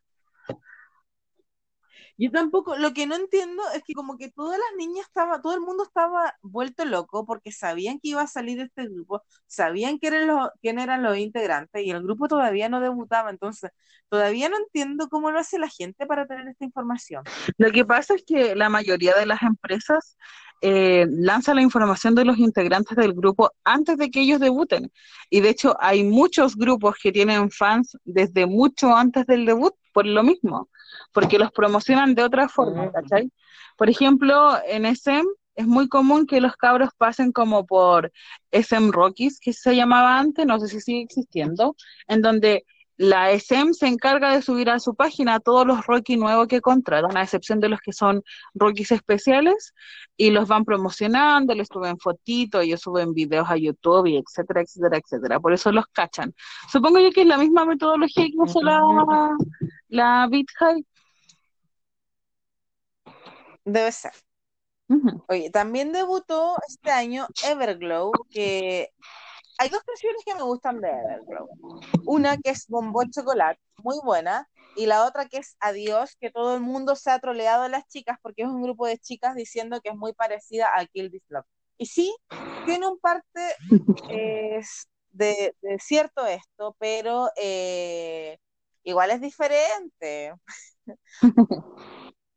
Yo tampoco, lo que no entiendo es que como que todas las niñas estaba, todo el mundo estaba vuelto loco porque sabían que iba a salir este grupo, sabían quién eran los, quién eran los integrantes y el grupo todavía no debutaba, entonces todavía no entiendo cómo lo hace la gente para tener esta información. Lo que pasa es que la mayoría de las empresas eh, lanza la información de los integrantes del grupo antes de que ellos debuten. Y de hecho hay muchos grupos que tienen fans desde mucho antes del debut por lo mismo, porque los promocionan de otra forma, Mm. ¿cachai? Por ejemplo, en SM es muy común que los cabros pasen como por SM Rockies, que se llamaba antes, no sé si sigue existiendo, en donde la SM se encarga de subir a su página todos los Rockies nuevos que contratan, a excepción de los que son Rockies especiales, y los van promocionando, les suben fotitos, ellos suben videos a YouTube, y etcétera, etcétera, etcétera. Por eso los cachan. Supongo yo que es la misma metodología que usó la, la Beat High. Debe ser. Oye, también debutó este año Everglow, que hay dos canciones que me gustan de Everglow. Una que es Bombo Chocolate, muy buena, y la otra que es Adiós, que todo el mundo se ha troleado a las chicas porque es un grupo de chicas diciendo que es muy parecida a Kill This Love. Y sí, tiene un parte eh, de, de cierto esto, pero eh, igual es diferente.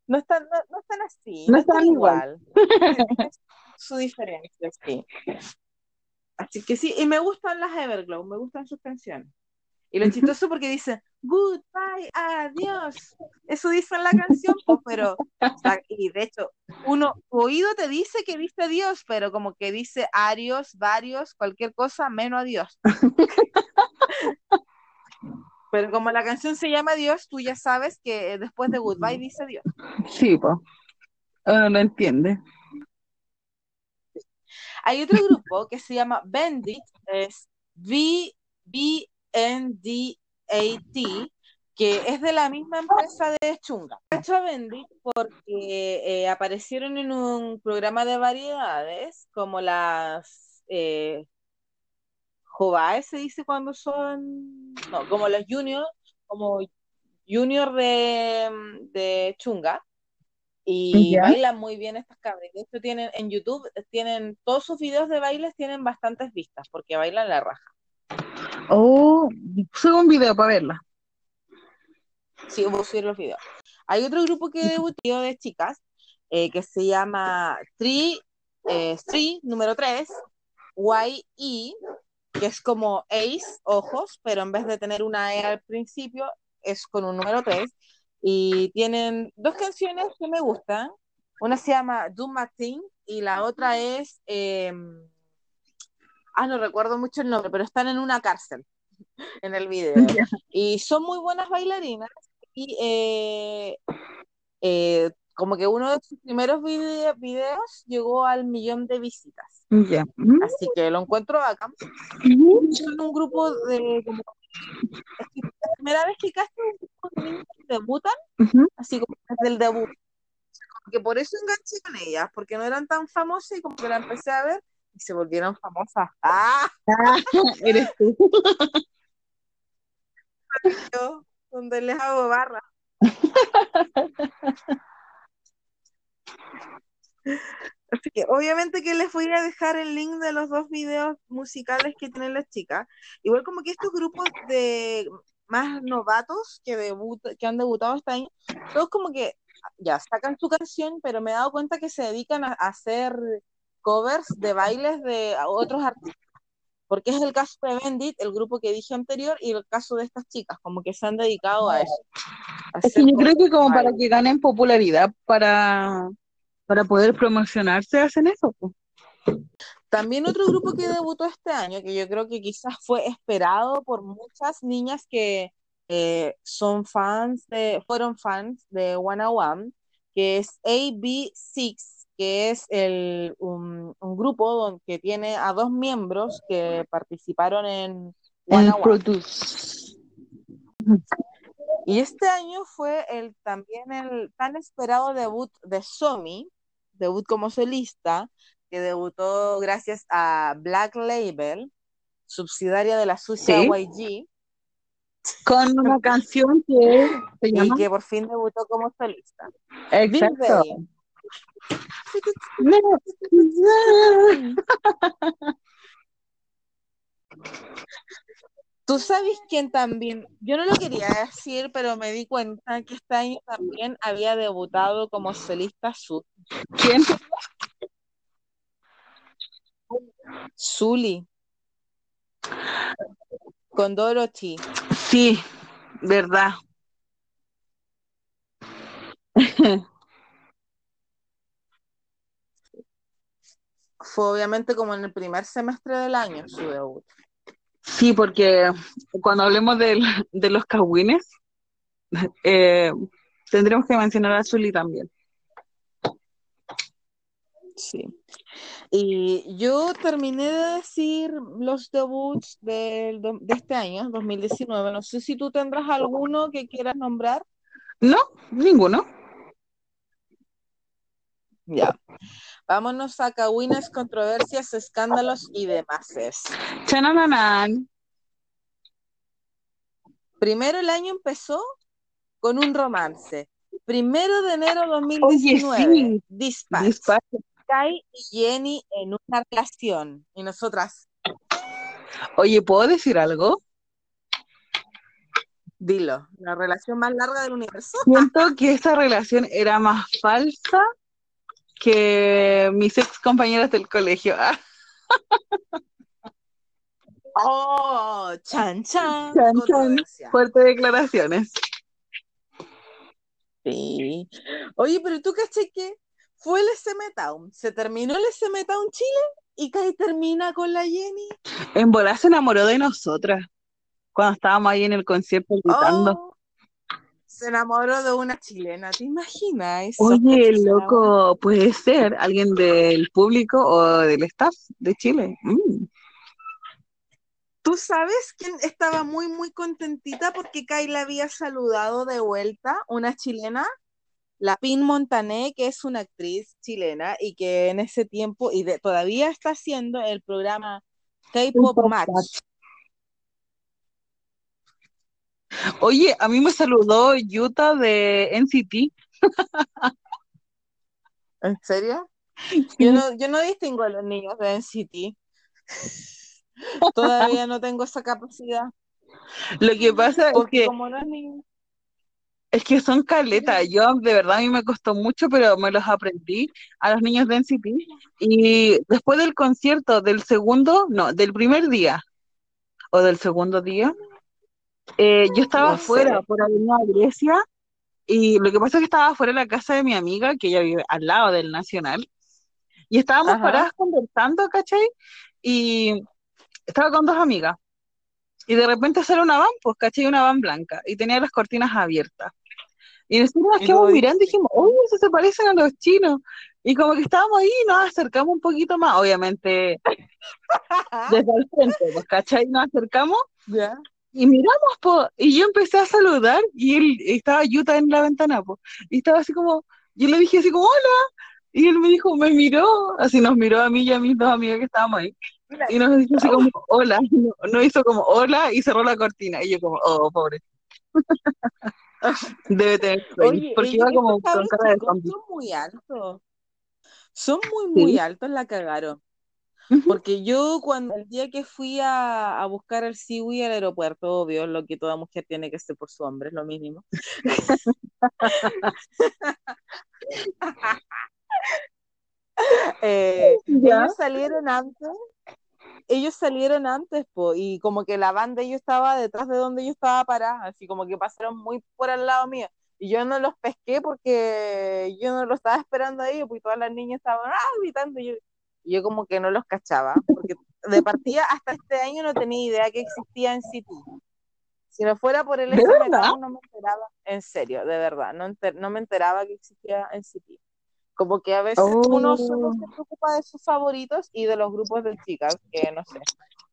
No están, no, no están así, No no están están igual. igual. [LAUGHS] Su diferencia, sí. Así que sí, y me gustan las Everglow, me gustan sus canciones. Y lo chistoso porque dice goodbye, adiós. Eso dice en la canción, pues, pero, o sea, y de hecho, uno, tu oído te dice que dice adiós, pero como que dice adiós, varios, cualquier cosa, menos adiós. [LAUGHS] Pero como la canción se llama Adiós, tú ya sabes que después de goodbye dice adiós. Sí, pues. Lo entiende. Hay otro grupo que se llama Bendit, es V B N D A T, que es de la misma empresa de Chunga. Hecho a Bendit porque eh, aparecieron en un programa de variedades como las eh, Jovae se dice cuando son, no, como los juniors, como junior de, de Chunga. Y Ya. bailan muy bien estas cabras. De hecho, tienen en YouTube, tienen todos sus videos de bailes tienen bastantes vistas porque bailan la raja. Oh, subo un video para verla. Sí, voy a subir los videos. Hay otro grupo que debutó de chicas eh, que se llama Tri, eh, Tri número 3, YE, que es como Ace, ojos, pero en vez de tener una E al principio, es con un número 3. Y tienen dos canciones que me gustan. Una se llama Do My Thing y la otra es. eh, ah, no recuerdo mucho el nombre, pero están en una cárcel [LAUGHS] en el video. Y son muy buenas bailarinas. Y eh, eh, como que uno de sus primeros vide- videos llegó al millón de visitas. Mm. Así que lo encuentro acá. Son un grupo de. Como, primera vez que casi un grupo de niñas que debutan, así como desde el debut. Que por eso enganché con ellas, porque no eran tan famosas y como que la empecé a ver y se volvieron famosas. [LAUGHS] ¡Ah! [LAUGHS] Eres tú. Yo, donde les hago barra. Así que obviamente que les voy a dejar el link de los dos videos musicales que tienen las chicas. Igual como que estos grupos de más novatos que, debut, que han debutado este año, todos como que ya sacan su canción, pero me he dado cuenta que se dedican a, hacer covers de bailes de otros artistas. Porque es el caso de Bendit, el grupo que dije anterior, y el caso de estas chicas, como que se han dedicado a eso. a Es que yo creo que como para que ganen popularidad, para, para poder promocionarse, hacen eso. También otro grupo que debutó este año, que yo creo que quizás [LAUGHS] fue esperado por muchas niñas que eh, son fans de, fueron fans de One One, que es AB6, que es el, un, un grupo don- que tiene a dos miembros que participaron en One En One. Produce. Y este año fue el, también el tan esperado debut de Somi, debut como solista, que debutó gracias a Black Label, subsidiaria de la sucia Sí. YG, Con una [LAUGHS] canción que se y que por fin debutó como solista. Exacto. Tú sabes quién también, yo no lo quería decir, pero me di cuenta que este año también había debutado como solista Su- ¿Quién? Zully con Dorothy. Sí, verdad. [LAUGHS] Fue obviamente como en el primer semestre del año su debut. Sí, porque cuando hablemos del- de los cagüines, [LAUGHS] eh, tendremos que mencionar a Zully también. Sí. Y yo terminé de decir los debuts del de este año, 2019. No sé si tú tendrás alguno que quieras nombrar. No, ninguno. Ya. Vámonos a cagüines, controversias, escándalos y demás. Chanananan. Primero el año empezó con un romance. Primero de enero Oye, 2019, sí. Dispatch. Dispatch. Kai y Jenny en una relación. Y nosotras, Oye, ¿puedo decir algo? dilo, la relación más larga del universo. [LAUGHS] Siento que esta relación era más falsa que mis ex compañeras del colegio. [LAUGHS] Oh, chan chan. Chan, chan. fuertes declaraciones. Sí. Oye, pero tú caché que fue el SM Town. Se terminó el SM Town Chile y Kai termina con la Jenny. En volar se enamoró de nosotras cuando estábamos ahí en el concierto gritando. Oh, se enamoró de una chilena. ¿Te imaginas? Esos Oye, loco, puede ser alguien del público o del staff de Chile. Mm. ¿Tú sabes quién estaba muy, muy contentita porque Kai la había saludado de vuelta? Una chilena, la Pin Montané, que es una actriz chilena y que en ese tiempo y de- todavía está haciendo el programa K-Pop Match. Oye, a mí me saludó Yuta de NCT. ¿En serio? Yo no, yo no distingo a los niños de NCT. [LAUGHS] Todavía no tengo esa capacidad. Lo que pasa es que, como no es niño. Es que son caletas. Yo, de verdad, a mí me costó mucho, pero me los aprendí a los niños de NCT. Y después del concierto, del segundo, no, del primer día, o del segundo día, eh, yo estaba No sé. afuera, por Avenida Grecia, y lo que pasa es que estaba afuera de la casa de mi amiga, que ella vive al lado del Nacional, y estábamos Ajá. paradas conversando, ¿cachai? Y estaba con dos amigas, y de repente sale una van, pues, ¿cachai? Una van blanca, y tenía las cortinas abiertas. Y nosotros nos Y quedamos mirando y dijimos, oye, eso se parecen a los chinos. Y como que estábamos ahí, nos acercamos un poquito más, obviamente [LAUGHS] desde el frente, pues, ¿cachai? Nos acercamos ¿Ya? y miramos, po, y yo empecé a saludar y él estaba Yuta en la ventana, po, y estaba así como, yo le dije así como, hola, y él me dijo, me miró, así nos miró a mí y a mis dos amigas que estábamos ahí, y nos dijo así como, hola, [LAUGHS] no, no hizo como, hola, y cerró la cortina, y yo como, oh, pobre. [LAUGHS] Debe tener Oye, porque iba como con cara de zombie. son muy altos. Son muy, muy Sí. altos, la cagaron. Porque yo cuando el día que fui a, a buscar al Siwi al aeropuerto, obvio, lo que toda mujer tiene que hacer por su hombre, es lo mínimo. [LAUGHS] [LAUGHS] Eh, Ya. ellos salieron antes, ellos salieron antes, po, y como que la banda yo estaba detrás de donde yo estaba parada, así como que pasaron muy por al lado mío. Y yo no los pesqué porque yo no los estaba esperando a ellos, porque todas las niñas estaban ah, gritando. Y yo, y yo como que no los cachaba, porque de partida hasta este año no tenía idea que existía en City. Si no fuera por el ¿De SMK, no me enteraba, en serio, de verdad, no, enter- no me enteraba que existía en City. Como que a veces uno solo Oh. se preocupa de sus favoritos y de los grupos de chicas, que no sé,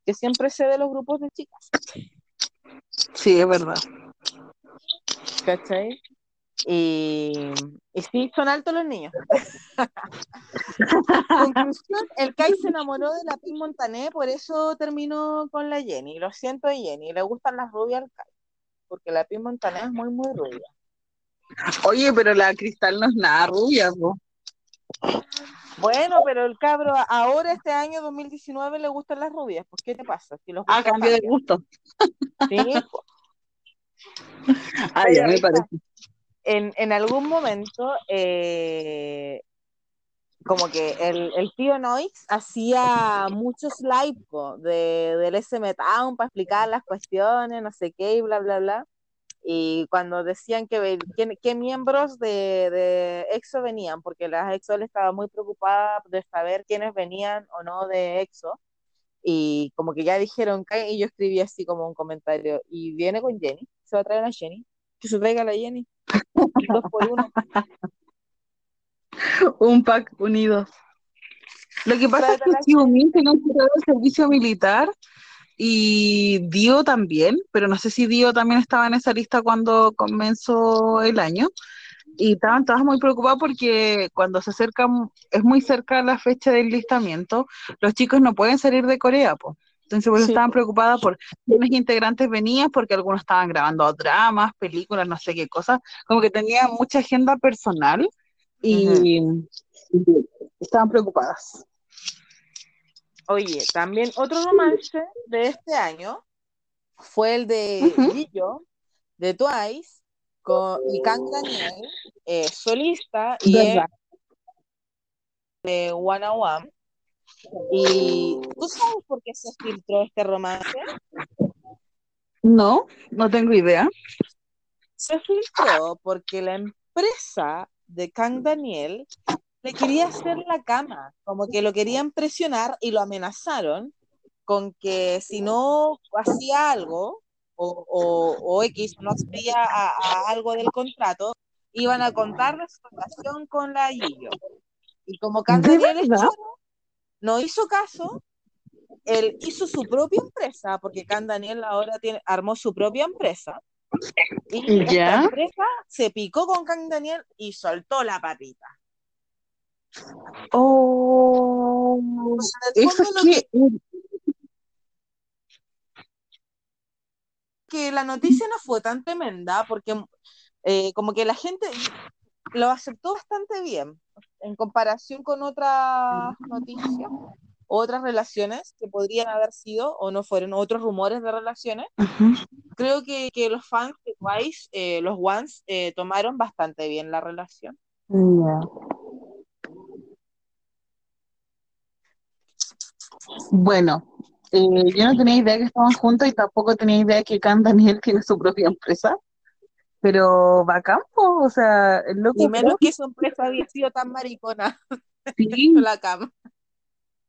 que siempre sé de los grupos de chicas, Sí, es verdad. ¿cachai? Y, y sí, son altos los niños. [LAUGHS] Conclusión, el Kai se enamoró de la Pink Montané, por eso terminó con la Jenny. Lo siento, Jenny, le gustan las rubias al Kai, porque la Pink Montané es muy, muy rubia. Oye, pero la Cristal no es nada rubia, po. Bueno, pero el cabro ahora, este año 2019, le gustan las rubias. Pues, ¿qué te pasa? Si los Ah, cambio de gusto. Sí, [LAUGHS] Pero ya me parece. en, en algún momento, eh, como que el, el tío Noix hacía muchos live po, de, del SM Town para explicar las cuestiones, no sé qué, y bla, bla, bla. Y cuando decían que qué miembros de, de EXO venían, porque la EXO le estaba muy preocupada de saber quiénes venían o no de EXO. Y como que ya dijeron que, y yo escribí así como un comentario, y viene con Jenny, se va a traer a Jenny, que se traiga la Jenny, dos por uno. [LAUGHS] Un pack unido. Lo que pasa es que Tráetela, Xiaomi tiene un periodo de servicio militar y Dio también, pero no sé si Dio también estaba en esa lista cuando comenzó el año. Y estaban todas muy preocupadas porque cuando se acerca, es muy cerca la fecha del listamiento, los chicos no pueden salir de Corea, po. Entonces, pues Sí, estaban preocupadas por quiénes integrantes venían, porque algunos estaban grabando dramas, películas, no sé qué cosas, como que tenían mucha agenda personal y y estaban preocupadas. Oye, también otro romance de este año fue el de Ujú. Gillo, de Twice, con, y Kang Daniel, eh, solista, y de One on One. ¿Y tú sabes por qué se filtró este romance? No, no tengo idea. Se filtró porque la empresa de Kang Daniel le quería hacer la cama, como que lo querían presionar y lo amenazaron con que si no hacía algo o, o, o X no accedía a, a algo del contrato, iban a contar su relación con la Gillo. Y como Kang ¿De Daniel es verdad? choro, no hizo caso, él hizo su propia empresa, porque Kang Daniel ahora tiene, armó su propia empresa. Y esta ¿Ya? empresa se picó con Kang Daniel y soltó la patita. Oh, eso es que, que, la noticia no fue tan tremenda, porque eh, como que la gente lo aceptó bastante bien en comparación con otras noticias, otras relaciones que podrían haber sido o no fueron otros rumores de relaciones. Creo que, que los fans de Twice, eh, los Ones, eh, tomaron bastante bien la relación. Bueno, eh, yo no tenía idea que estaban juntos y tampoco tenía idea que Can Daniel tiene su propia empresa, pero bacán, po, o sea, el Y loco menos fue, que su empresa había sido tan maricona sí, [LAUGHS] la cama.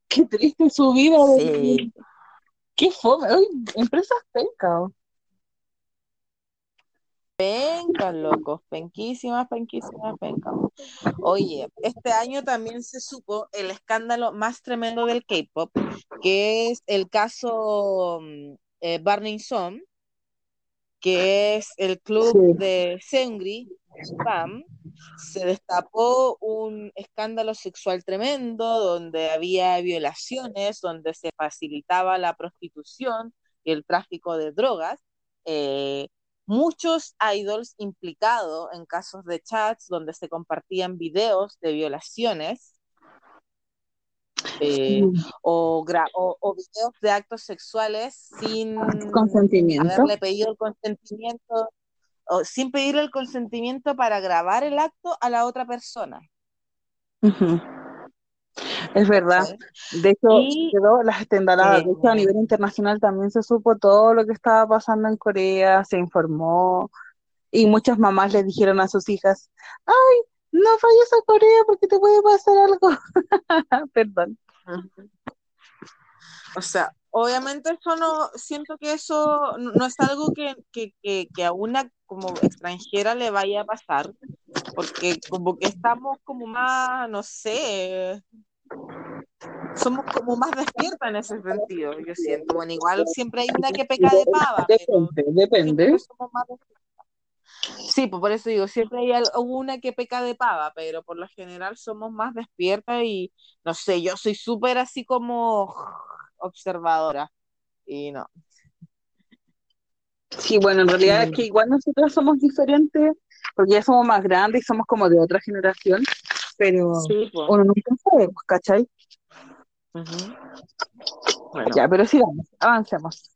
qué triste su vida, Sí. qué fome, Ay, empresas penca. Pencas, locos, penquísimas, penquísimas, pencas. Oye, este año también se supo el escándalo más tremendo del K-pop, que es el caso mm, eh, Burning Sun, que es el club Sí. de Seungri, Bam. Se destapó un escándalo sexual tremendo donde había violaciones, donde se facilitaba la prostitución y el tráfico de drogas. Eh, muchos idols implicados en casos de chats donde se compartían videos de violaciones eh, o, gra- o, o videos de actos sexuales sin Consentimiento. haberle pedido el consentimiento o sin pedirle el consentimiento para grabar el acto a la otra persona. Ujú. Es verdad. De hecho, Y, quedó las estendaladas. De hecho, a nivel internacional también se supo todo lo que estaba pasando en Corea, se informó y muchas mamás le dijeron a sus hijas, ay, no vayas a Corea porque te puede pasar algo. [LAUGHS] Perdón. O sea, obviamente eso no, siento que eso no no es algo que, que, que, que a una como extranjera le vaya a pasar, porque como que estamos como más, no sé, somos como más despiertas en ese sentido, yo siento. Bueno, igual siempre hay una que peca de pava, Depende, depende. somos más. Sí, pues por eso digo, siempre hay una que peca de pava, pero por lo general somos más despiertas y no sé, yo soy súper así como observadora y no. Sí, bueno, en realidad es que igual nosotros somos diferentes porque ya somos más grandes y somos como de otra generación, pero Sí, pues. uno nunca sabe, pues, ¿cachai? Bueno, Ya, pero sigamos, avancemos.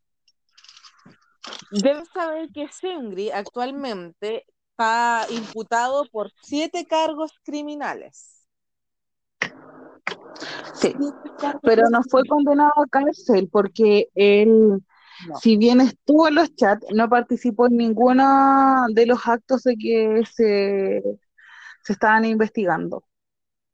debes saber que Seungri actualmente está imputado por siete cargos criminales. Sí, pero no fue condenado a cárcel porque él, No. si bien estuvo en los chats, no participó en ninguno de los actos de que se, se estaban investigando.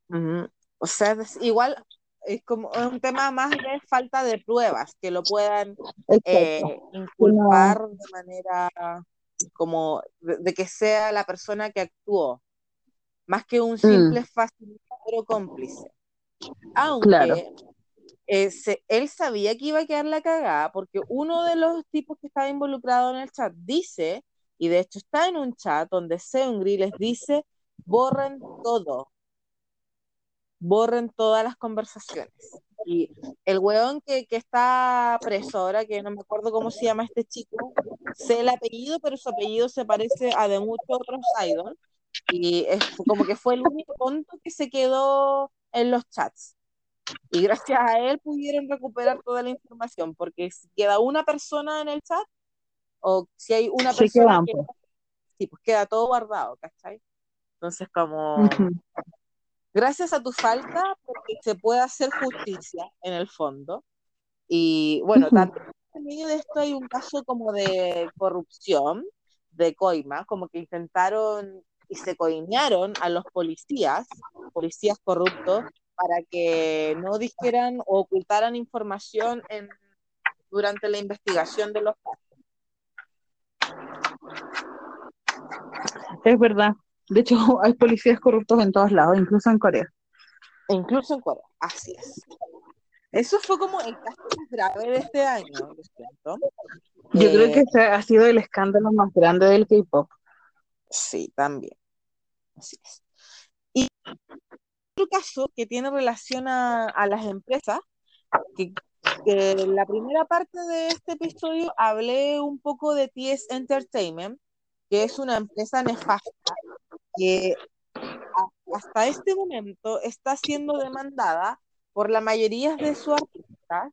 Ujú. O sea, es igual es como es un tema más de falta de pruebas que lo puedan eh, Que no- inculpar de manera como de, de que sea la persona que actuó, más que un simple Mm, facilitador o cómplice. claro. Se- él sabía que iba a quedar la cagada porque uno de los tipos que estaba involucrado en el chat dice, y de hecho está en un chat donde Seungri les dice, borren todo, borren todas las conversaciones. Y el weón que, que está preso ahora, que no me acuerdo cómo se llama este chico, sé el apellido, pero su apellido se parece a de muchos otros idols. Y como que fue el único tonto que se quedó en los chats. Y gracias a él pudieron recuperar toda la información, porque si queda una persona en el chat, o si hay una persona que pues. sí, pues queda todo guardado, ¿cachai? Entonces, como gracias a tu falta, porque se puede hacer justicia en el fondo. Y bueno, también en medio de esto hay un caso como de corrupción, de coima, como que intentaron y se coimearon a los policías, policías corruptos, para que no dijeran o ocultaran información en, durante la investigación de los casos. Es verdad. De hecho, [LAUGHS] hay policías corruptos en todos lados, incluso en Corea. E incluso en Corea, así es. Eso fue como el caso más grave de este año. Yo creo Eh, que ese ha sido el escándalo más grande del K-pop. sí, también. Así es. Y otro caso que tiene relación a, a las empresas, que, que en la primera parte de este episodio hablé un poco de TS Entertainment, que es una empresa nefasta que hasta este momento está siendo demandada por la mayoría de sus artistas.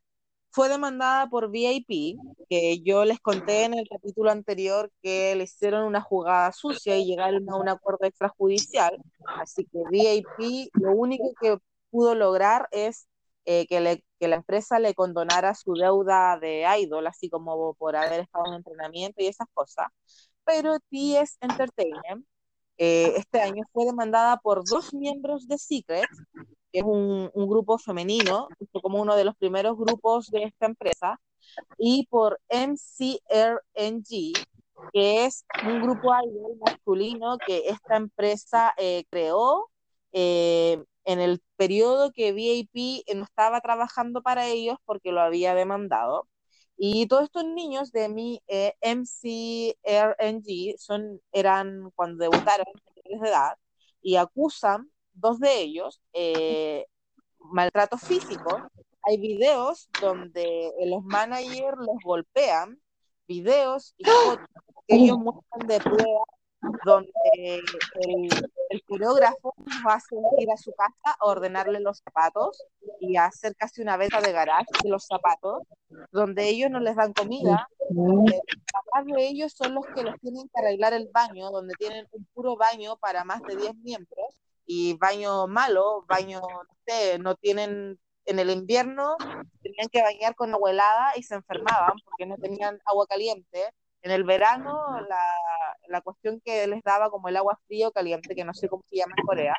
Fue demandada por VIP, que yo les conté en el capítulo anterior que le hicieron una jugada sucia y llegaron a un acuerdo extrajudicial. Así que VIP lo único que pudo lograr es eh, que, la empresa le condonara su deuda de idol, así como por haber estado en entrenamiento y esas cosas. Pero TS Entertainment eh, este año fue demandada por dos miembros de Secret, que es un, grupo femenino, como uno de los primeros grupos de esta empresa, y por MCRNG, que es un grupo idol masculino que esta empresa eh, creó eh, en el periodo que VIP no estaba trabajando para ellos porque lo había demandado. Y todos estos niños de mi eh, MCRNG son, eran cuando debutaron de edad y acusan dos de ellos eh, maltrato físico. Hay videos donde los managers los golpean, videos y fotos que ellos muestran de prueba donde el, el coreógrafo va a ir a su casa a ordenarle los zapatos y a hacer casi una venta de garage de los zapatos, donde ellos no les dan comida. donde Los papás de ellos son los que los tienen que arreglar el baño, donde tienen un puro baño para más de 10 miembros y baño malo, baño, no sé, no tienen en el invierno tenían que bañar con agua helada y se enfermaban porque no tenían agua caliente. En el verano, la, la cuestión que les daba como el agua frío caliente, que no sé cómo se llama en Corea,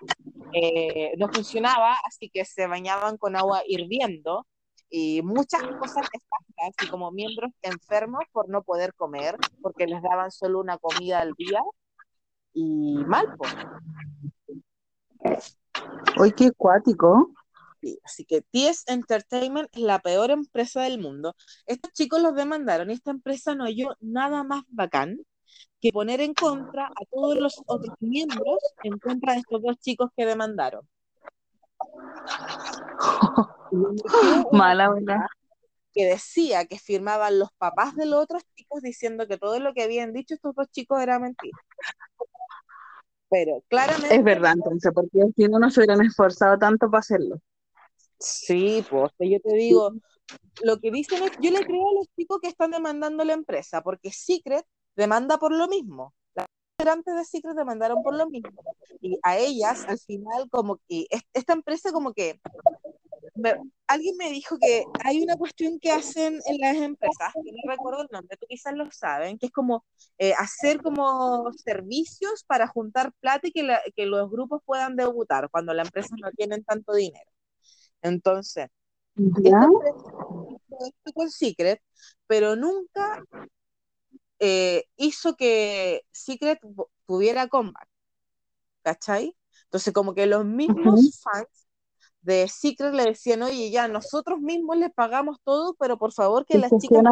eh, no funcionaba, así que se bañaban con agua hirviendo y muchas cosas nefastas, así como miembros enfermos por no poder comer, porque les daban solo una comida al día y mal, pues. Uy, qué cuático. Sí, Así que TS Entertainment es la peor empresa del mundo. Estos chicos los demandaron y esta empresa no halló nada más bacán que poner en contra a todos los otros miembros en contra de estos dos chicos que demandaron. [LAUGHS] Mala, ¿verdad? que decía que firmaban los papás de los otros chicos diciendo que todo lo que habían dicho estos dos chicos era mentira. Pero claramente Es verdad, entonces, porque si no, no se hubieran esforzado tanto para hacerlo. Sí, pues yo te digo, lo que dicen es, yo le creo a los chicos que están demandando la empresa, porque Secret demanda por lo mismo. Las integrantes de Secret demandaron por lo mismo. Y a ellas, al final, como que es- esta empresa como que me- alguien me dijo que hay una cuestión que hacen en las empresas, que no recuerdo el nombre, tú quizás lo saben, que es como eh, hacer como servicios para juntar plata y que, la- que los grupos puedan debutar cuando las empresas no tienen tanto dinero. Entonces, esto con Secret, pero nunca eh, hizo que Secret tuviera comeback, ¿cachai? Entonces, como que los mismos fans de Secret le decían, oye, ya nosotros mismos les pagamos todo, pero por favor que las chicas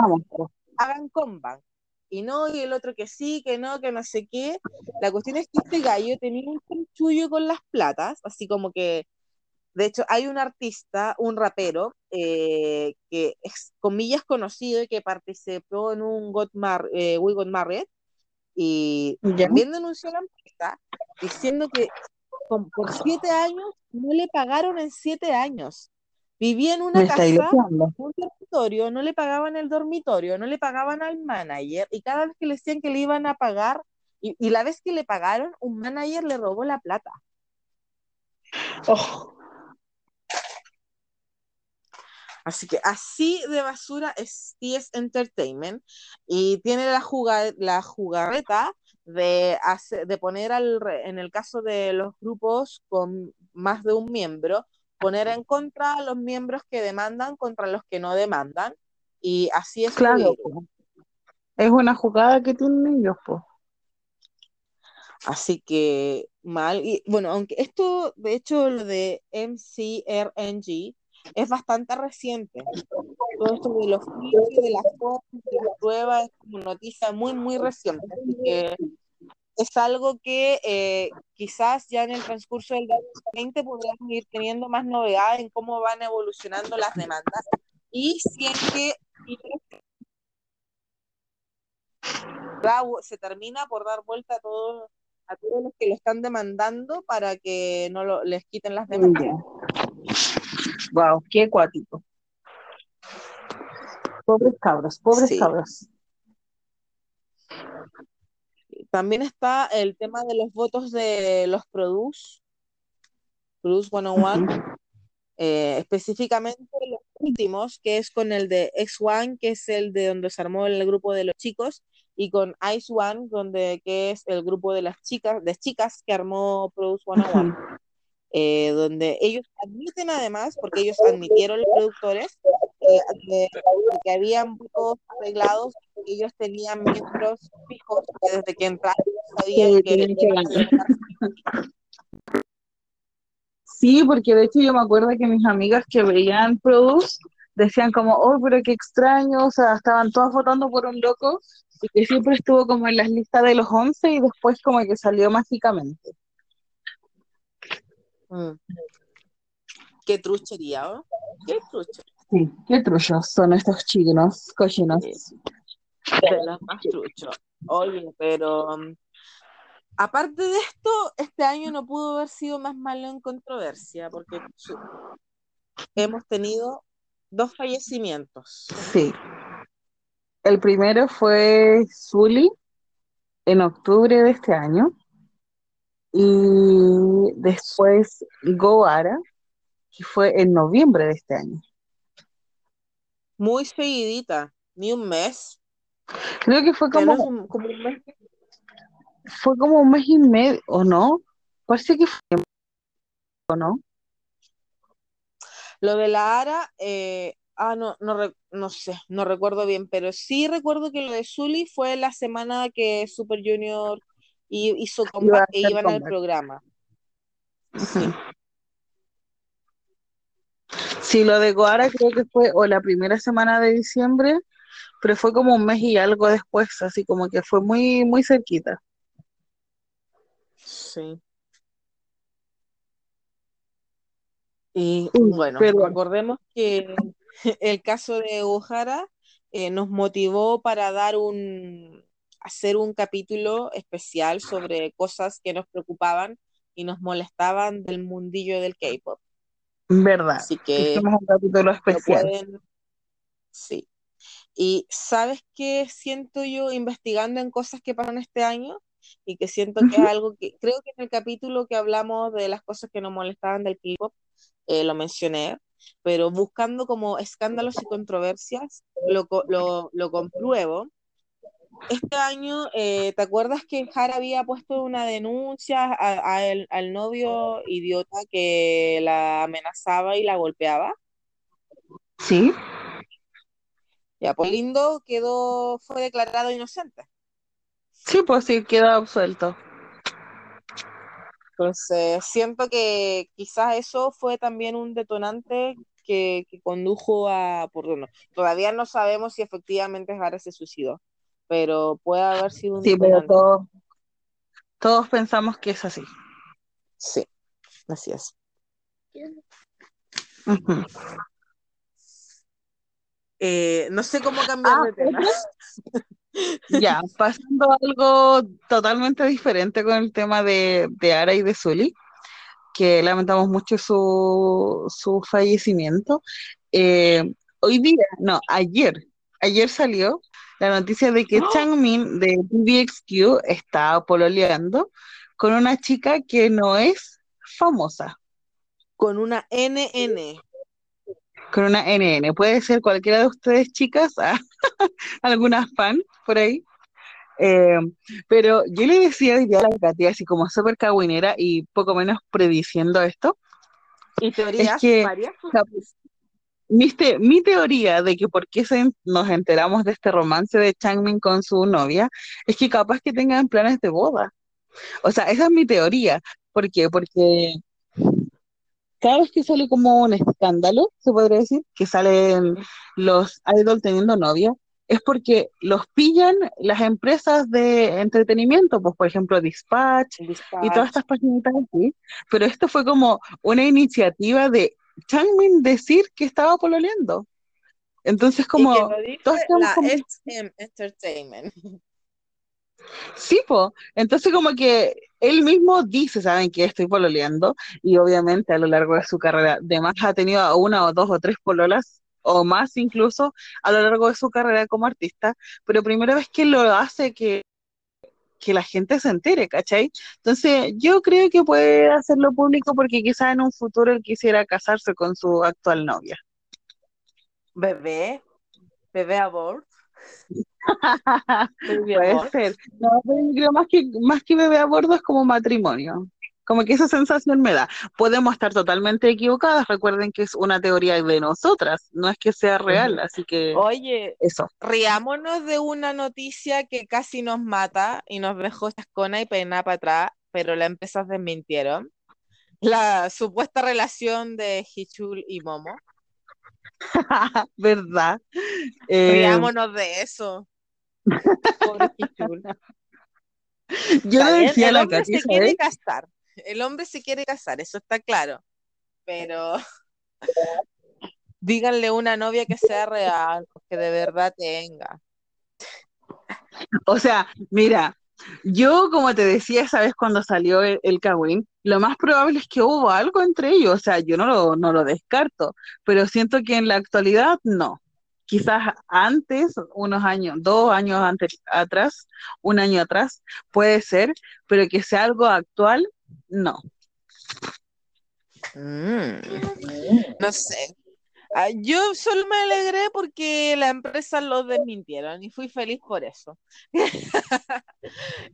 hagan comeback. Y no, y el otro que sí, que no, que no sé qué. La cuestión es que este gallo tenía un chanchullo con las platas, así como que, de hecho, hay un artista, un rapero, eh, que es comillas conocido y que participó en un Got Mar eh, We Got Married, y ¿Ya? también denunció a la empresa diciendo que con- por siete años no le pagaron en siete años. Vivía en una casa loqueando. un dormitorio, no le pagaban el dormitorio, no le pagaban al manager, y cada vez que le decían que le iban a pagar, y, y la vez que le pagaron, un manager le robó la plata. Oh, Así que así de basura es TS Entertainment, y tiene la, juga- la jugarreta de, hacer, de poner al, en el caso de los grupos con más de un miembro, poner en contra a los miembros que demandan contra los que no demandan, y así es claro. Es una jugada que tienen ellos, pues. Así que mal. Y bueno, aunque esto, de hecho, lo de MCRNG es bastante reciente. Todo esto de los juicios, de las fotos, de las pruebas, es como noticia muy, muy reciente. Así que es algo que eh, quizás ya en el transcurso del 2020 podríamos ir teniendo más novedades en cómo van evolucionando las demandas y si es que se termina por dar vuelta a todos a todos los que lo están demandando para que no lo- les quiten las demandas. Wow, qué acuático. Pobres cabros, pobres Sí. cabros. También está el tema de los votos de los Produce, Produce 101, eh, específicamente los últimos, que es con el de X1, que es el de donde se armó el grupo de los chicos, y con Ice One, donde, que es el grupo de las chicas, de chicas que armó Produce 101. eh, donde ellos admiten además, porque ellos admitieron los productores, eh, que, habían votos arreglados, ellos tenían miembros fijos que desde que entraron sabían Que que que. Sí, porque de hecho yo me acuerdo que mis amigas que veían Produce decían como, oh, pero qué extraño, o sea, estaban todas votando por un loco y que siempre estuvo como en las listas de los 11 y después como que salió mágicamente. Mm. Qué truchería, ¿no? Qué trucha. Sí, qué truchos son estos chinos, cochinos. De los más truchos. Oye, pero um, aparte de esto, este año no pudo haber sido más malo en controversia, porque hemos tenido dos fallecimientos. Sí. El primero fue Zully en octubre de este año. Y después Goara, que fue en noviembre de este año. Muy seguidita, ni un mes. Creo que fue como, un- como un mes. fue como un mes y medio, ¿o no? Parece que fue, ¿o no? Lo de la Ara, eh, ah, no, no, no sé, no recuerdo bien, pero sí recuerdo que lo de Zully fue la semana que Super Junior hi- hizo comeback e iban al programa. [LAUGHS] Sí. Sí, lo de Goara creo que fue o la primera semana de diciembre, pero fue como un mes y algo después, así como que fue muy, muy cerquita. sí. Y Uy, bueno, pero recordemos que [LAUGHS] el caso de O'Hara eh, nos motivó para dar un, hacer un capítulo especial sobre cosas que nos preocupaban y nos molestaban del mundillo del K-pop. Verdad, Así que hicimos un capítulo lo especial. pueden, sí. Y ¿sabes qué siento yo investigando en cosas que pasan este año? Y que siento que es algo que, creo que en el capítulo que hablamos de las cosas que nos molestaban del K-pop, eh, lo mencioné, pero buscando como escándalos y controversias, lo, lo, lo compruebo. Este año, eh, ¿te acuerdas que Jara había puesto una denuncia a- a el- al novio idiota que la amenazaba y la golpeaba? Sí, Ya, pues Lindo quedó, fue declarado inocente. sí, pues sí, queda absuelto. Entonces, siento que quizás eso fue también un detonante que, que condujo a, por todavía no sabemos si efectivamente Jara se suicidó, pero puede haber sido un Sí, pero detonante. todos, pensamos que es así. Sí, así es. Eh, no sé cómo cambiar Ah, de tema. otra, [LAUGHS] ya, pasando a algo totalmente diferente con el tema de, de Ara y de Zully, que lamentamos mucho su, su fallecimiento. Eh, hoy día, no, ayer, ayer salió la noticia de que ¡Oh! Changmin de TVXQ está pololeando con una chica que no es famosa, Con una NN. con una NN. Puede ser cualquiera de ustedes, chicas, ah, [LAUGHS] algunas fan por ahí. Eh, pero yo le decía hoy día a la Katy, así como súper cagüinera y poco menos prediciendo esto, Y es teorías que varias. Mi, te- mi teoría de que por qué se- nos enteramos de este romance de Changmin con su novia es que capaz que tengan planes de boda. O sea, esa es mi teoría. ¿Por qué? Porque cada vez que sale como un escándalo, se podría decir, que salen los idols teniendo novia, es porque los pillan las empresas de entretenimiento, pues por ejemplo Dispatch y todas Dispatch. estas páginas así, pero esto fue como una iniciativa de Changmin decir que estaba pololeando. Entonces Y que como lo dice la como, SM Entertainment. sí, po. Entonces como que él mismo dice, saben que estoy pololeando y obviamente a lo largo de su carrera, además ha tenido a una o dos o tres pololas o más incluso a lo largo de su carrera como artista, pero primera vez que lo hace que, que la gente se entere, ¿cachai? Entonces yo creo que puede hacerlo público porque quizás en un futuro él quisiera casarse con su actual novia. Bebé, bebé abort, [LAUGHS] Puede ser. No, yo creo más que, más que bebé a bordo es como matrimonio. Como que esa sensación me da. Podemos estar totalmente equivocadas. Recuerden que es una teoría de nosotras, no es que sea real, así que Oye, eso. riámonos de una noticia que casi nos mata y nos dejó chascona y peinada para atrás, pero las empresas desmintieron. La supuesta relación de Hichul y Momo. [LAUGHS] ¿Verdad? Eh, Riámonos de eso. Pobre Hichul. [LAUGHS] yo le decía a la Katy, se quiere casar. El hombre se quiere casar, eso está claro. Pero [LAUGHS] díganle una novia que sea real, que de verdad tenga. O sea, mira, yo como te decía esa vez cuando salió el, el lo más probable es que hubo algo entre ellos, o sea, yo no lo, no lo descarto, pero siento que en la actualidad no. Quizás antes, unos años, dos años antes, atrás, un año atrás, puede ser, pero que sea algo actual, no. Mm, no sé. Ah, yo solo me alegré porque la empresa los desmintieron y fui feliz por eso. [LAUGHS]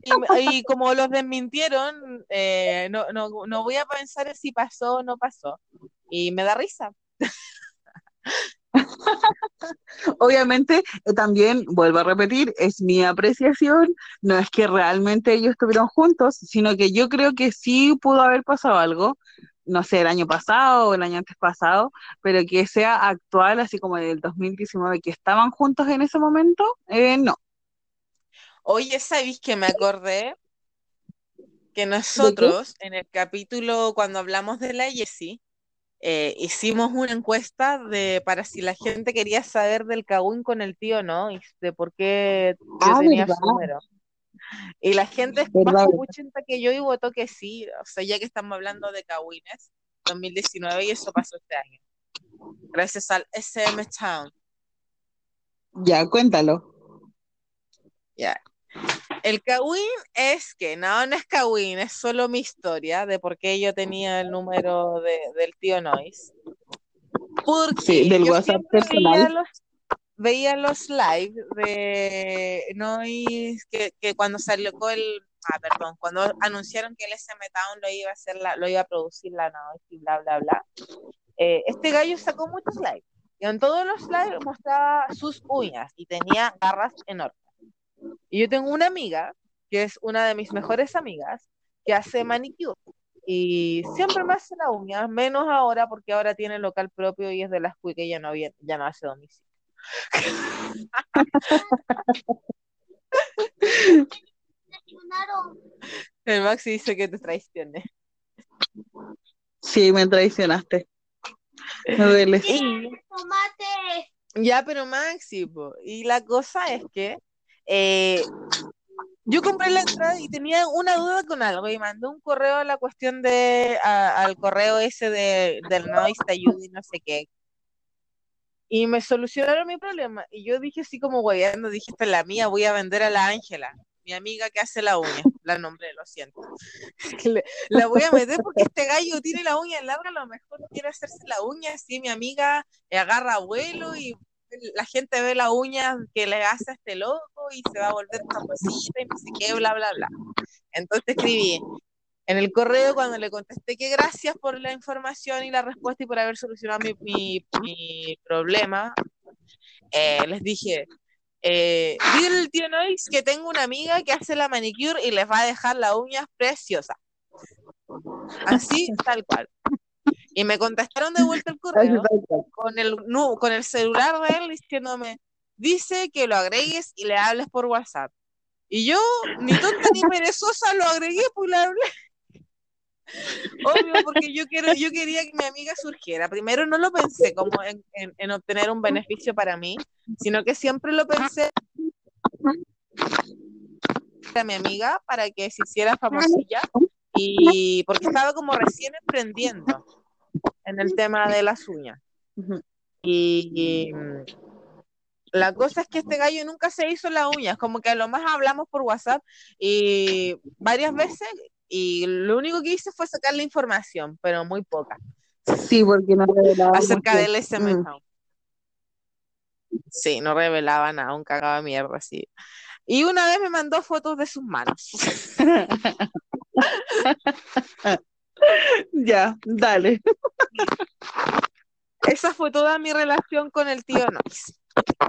y, como los desmintieron, eh, no, no, no voy a pensar en si pasó o no pasó. Y me da risa. [LAUGHS] [LAUGHS] Obviamente, eh, también vuelvo a repetir, es mi apreciación, no es que realmente ellos estuvieron juntos, sino que yo creo que sí pudo haber pasado algo, no sé, el año pasado o el año antes pasado, pero que sea actual, así como del 2019, que estaban juntos en ese momento, eh, no. Oye, ¿sabéis que me acordé? Que nosotros, en el capítulo cuando hablamos de la Jessie, eh, hicimos una encuesta de para si la gente quería saber del Cagüín con el tío, ¿no? Y de por qué yo Ah, tenía su número. Y la gente es más que yo y votó que sí. O sea, ya que estamos hablando de Cagüines, 2019 y eso pasó este año. Gracias al SM Town. Ya, cuéntalo. Ya. El Cagüín es que, no, no es Cagüín, es solo mi historia de por qué yo tenía el número de, del tío Noise. Porque Sí, del yo WhatsApp siempre veía personal. los, veía los live de Noise que, que cuando salió con el, ah, perdón, cuando anunciaron que el SM Town lo iba a hacer la, lo iba a producir la Noise y bla bla bla. eh, este gallo sacó muchos live y en todos los live mostraba sus uñas y tenía garras enormes. Y yo tengo una amiga, que es una de mis mejores amigas, que hace manicure. Y siempre me hace la uña, menos ahora, porque ahora tiene local propio y es de las que ya no, viene- ya no hace domicilio. [LAUGHS] El Maxi dice que te traicioné. Sí, me traicionaste. Me duele. Y, ya, pero Maxi, po, y la cosa es que eh, yo compré la entrada y tenía una duda con algo y mandé un correo a la cuestión de, a- al correo ese de, del Noise te ayuda y no sé qué. Y me solucionaron mi problema. Y yo dije así como guayando, dije, esta es la mía, voy a vender a la Ángela, mi amiga que hace la uña. La nombré, lo siento. [LAUGHS] La voy a meter porque este gallo tiene la uña larga, a lo mejor quiere hacerse la uña, así mi amiga agarra vuelo y la gente ve la uña que le hace a este loco y se va a volver famosita y no sé qué, bla, bla, bla. Entonces escribí en el correo cuando le contesté que gracias por la información y la respuesta y por haber solucionado mi, mi- problema, eh, les dije, eh, dile al tío Noix que tengo una amiga que hace la manicure y les va a dejar las uñas preciosas. Así, tal cual. Y me contestaron de vuelta el [LAUGHS] correo con el, nu- con el celular de él diciéndome, dice que lo agregues y le hables por WhatsApp. Y yo, ni tonta ni perezosa, lo agregué, pues le hablé. [LAUGHS] Obvio, porque yo quiero, yo quería que mi amiga surgiera. Primero no lo pensé como en, en- en obtener un beneficio para mí, sino que siempre lo pensé a mi amiga para que se hiciera famosilla y porque estaba como recién emprendiendo en el tema de las uñas. Y, y, la cosa es que este gallo nunca se hizo las uñas, como que a lo más hablamos por WhatsApp y varias veces y lo único que hice fue sacar la información, pero muy poca, Sí, porque no revelaba acerca mucho. del SM Mm. Sí, no revelaba nada, un cagado de mierda, así. Y una vez me mandó fotos de sus manos. [LAUGHS] Ya, dale. Esa fue toda mi relación con el tío Nox.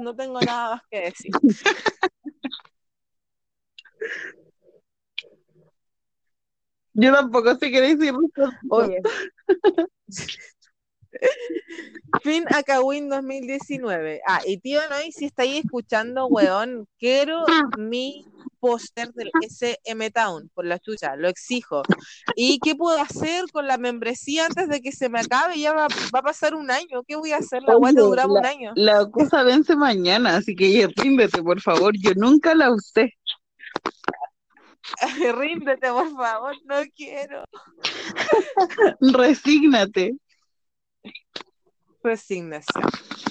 No tengo nada más que decir. Yo tampoco sé qué decir. Oye. Fin a Kawin 2019. Ah, y tío Noy, si estáis escuchando, weón, quiero mi póster del SM Town, por la chucha, lo exijo. ¿Y qué puedo hacer con la membresía antes de que se me acabe? Ya va, va a pasar un año, ¿qué voy a hacer? La guata duraba un año. la cosa vence mañana, así que ríndete, por favor. Yo nunca la usé. [LAUGHS] Ríndete, por favor, no quiero. [LAUGHS] Resígnate. Resignación.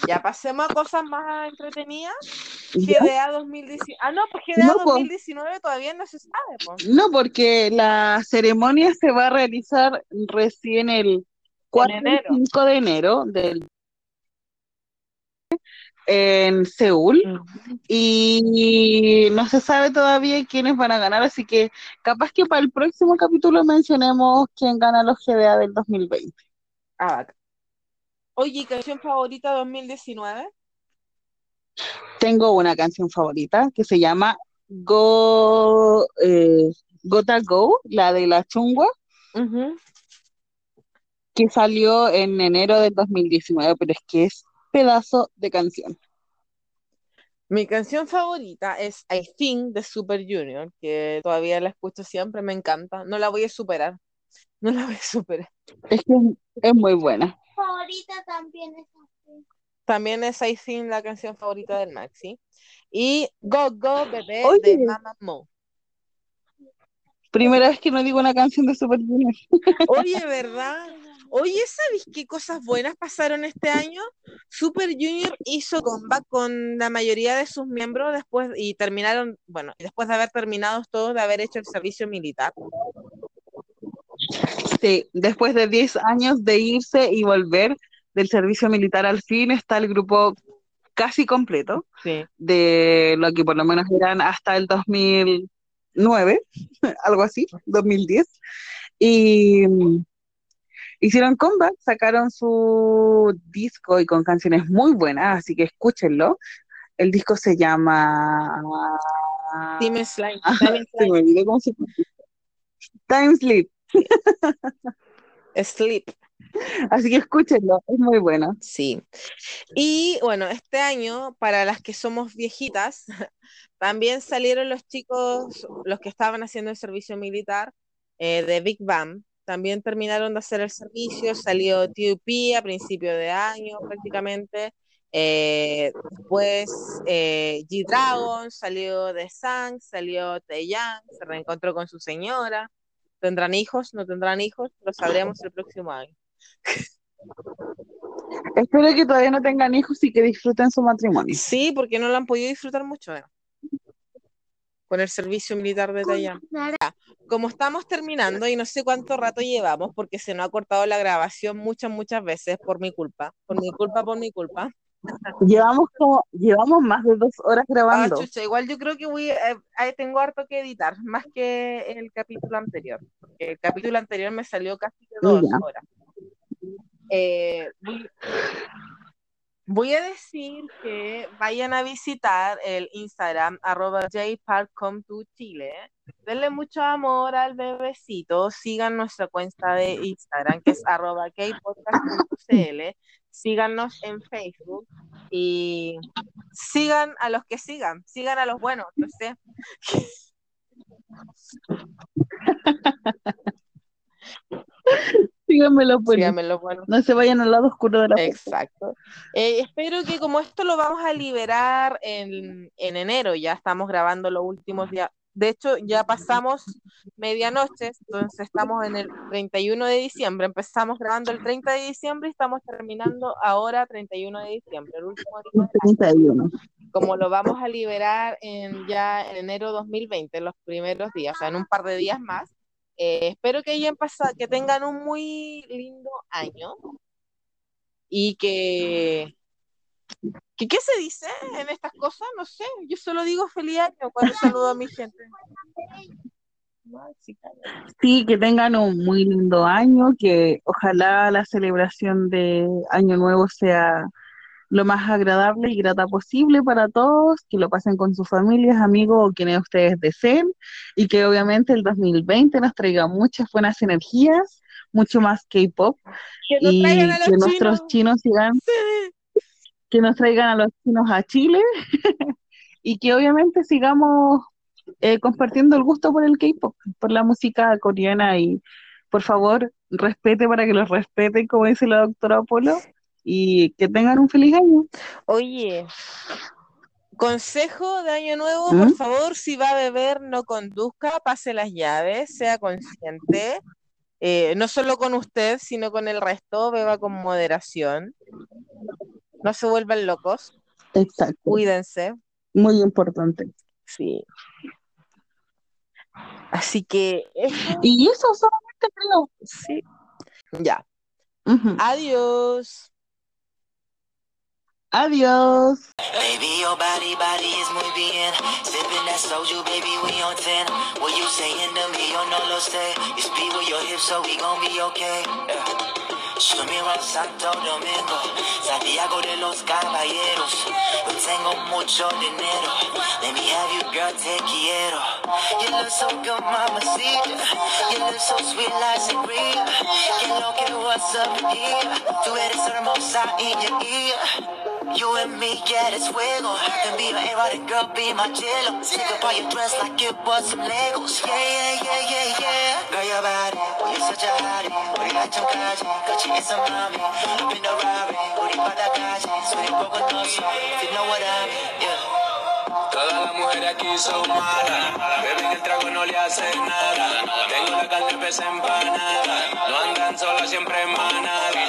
Ya pasemos a cosas más entretenidas. GDA 2019. Ah, no, pues GDA No, po. 2019 todavía no se sabe, pues. No, porque la ceremonia se va a realizar recién el 4 y enero. 5 de enero del en Seúl y no se sabe todavía quiénes van a ganar, así que capaz que para el próximo capítulo mencionemos quién gana los GDA del 2020. Ah. Oye, ¿y canción favorita 2019? Tengo una canción favorita que se llama Go, eh, Gota Go, la de la chungua, que salió en enero del 2019, pero es que es pedazo de canción. Mi canción favorita es I Think de Super Junior, que todavía la escucho siempre, me encanta. No la voy a superar. [LAUGHS] No la voy a superar. Es que es, muy buena. favorita también es así. También es I Think la canción favorita del Maxi. Y Go Go Bebé Oye. de Mama Mo. Primera vez que no digo una canción de Super Junior. [LAUGHS] Oye, ¿verdad? Oye, ¿sabes qué cosas buenas pasaron este año? Super Junior hizo comeback con la mayoría de sus miembros después y terminaron, bueno, después de haber terminado todos de haber hecho el servicio militar. [LAUGHS] Sí, después de 10 años de irse y volver del servicio militar al fin, está el grupo casi completo, Sí. de lo que por lo menos eran hasta el 2009, [LAUGHS] algo así, 2010. Y mm, hicieron comeback, sacaron su disco y con canciones muy buenas, así que escúchenlo. El disco se llama... Slime. [LAUGHS] Ah, Time se me olvidó cómo se llama. Time Sleep. [LAUGHS] Sleep. Así que escúchenlo, es muy bueno. Sí. Y bueno, este año, para las que somos viejitas, [LAUGHS] también salieron los chicos, los que estaban haciendo el servicio militar eh, de Big Bang. También terminaron de hacer el servicio, salió T.U.P. a principio de año prácticamente. Eh, después eh, G-Dragon, salió The Sang, salió Taeyang, se reencontró con su señora. ¿Tendrán hijos? ¿No tendrán hijos? Lo sabremos el próximo año. Espero que todavía no tengan hijos y que disfruten su matrimonio. Sí, porque no lo han podido disfrutar mucho eh, con el servicio militar de Taiyang. Como estamos terminando y no sé cuánto rato llevamos, porque se nos ha cortado la grabación muchas, muchas veces por mi culpa, por mi culpa, por mi culpa. Llevamos como, llevamos más de dos horas Ah, grabando. chucha, igual yo creo que voy, eh, tengo harto que editar, más que el capítulo anterior. porque El capítulo anterior me salió casi de dos Ya. horas. Eh, voy, voy a decir que vayan a visitar el Instagram arroba jparkcom2chile. Denle mucho amor al bebecito. Sigan nuestra cuenta de Instagram que es arroba kpodcast.cl. Síganos en Facebook y sigan a los que sigan. Sigan a los buenos, no sé. [LAUGHS] Síganme los buenos. No se vayan al lado oscuro de la. Exacto. Eh, espero que como esto lo vamos a liberar en, en enero, ya estamos grabando los últimos días. De hecho, ya pasamos medianoche, entonces estamos en el 31 de diciembre. Empezamos grabando el 30 de diciembre y estamos terminando ahora 31 de diciembre, el último día del año. 31. Como lo vamos a liberar en ya en enero 2020, en los primeros días, o sea, en un par de días más. Eh, espero que hayan pasado, que tengan un muy lindo año y que, que ¿qué se dice en estas cosas? No sé, yo solo digo feliz año cuando saludo a mi gente. Sí, que tengan un muy lindo año, que ojalá la celebración de Año Nuevo sea lo más agradable y grata posible para todos, que lo pasen con sus familias, amigos o quienes ustedes deseen, y que obviamente el 2020 nos traiga muchas buenas energías, mucho más K-pop, y que nuestros chinos. chinos sigan, Sí. Que nos traigan a los chinos a Chile, [LAUGHS] y que obviamente sigamos eh, compartiendo el gusto por el K-pop, por la música coreana y por favor, respete para que los respeten, como dice la doctora Apolo, y que tengan un feliz año. Oye, consejo de año nuevo, ¿Mm? por favor, si va a beber, no conduzca, pase las llaves, sea consciente. Eh, no solo con usted, sino con el resto, beba con moderación. No se vuelvan locos, Exacto, cuídense. muy importante. Sí. Así que eso, [LAUGHS] Y eso solamente creo. sí. Ya. Ujú. Adiós. Adiós. Baby, your body, body is muy bien. Sipping that soju, baby, we on 10. What you saying to me, yo no lo sé. You speed with your hips, so we gon' be okay. Yeah. Show me around Santo Domingo, Santiago de los Caballeros. Yo tengo mucho dinero. Let me have you, girl, te quiero. You look so good, mama, mamacita. You look so sweet like sangria. You know que what's up here. Tú eres hermosa y yeah. You and me, yeah, it's fuego. I can be your erotic girl, be my jello. Stick up all your dress like it was some Legos. Yeah, yeah, yeah, yeah, yeah. Girl, your body, oh, you're such a hottie. 우리 한참까지 같이 있어, mommy. Up in the Rari, 우리 바다까지 손이 보고 넣었어. If you know what I mean, yeah. Todas las mujeres aquí son malas, beben el trago no le hace nada. Tengo la carne pesa empanada, no andan solas siempre en manada.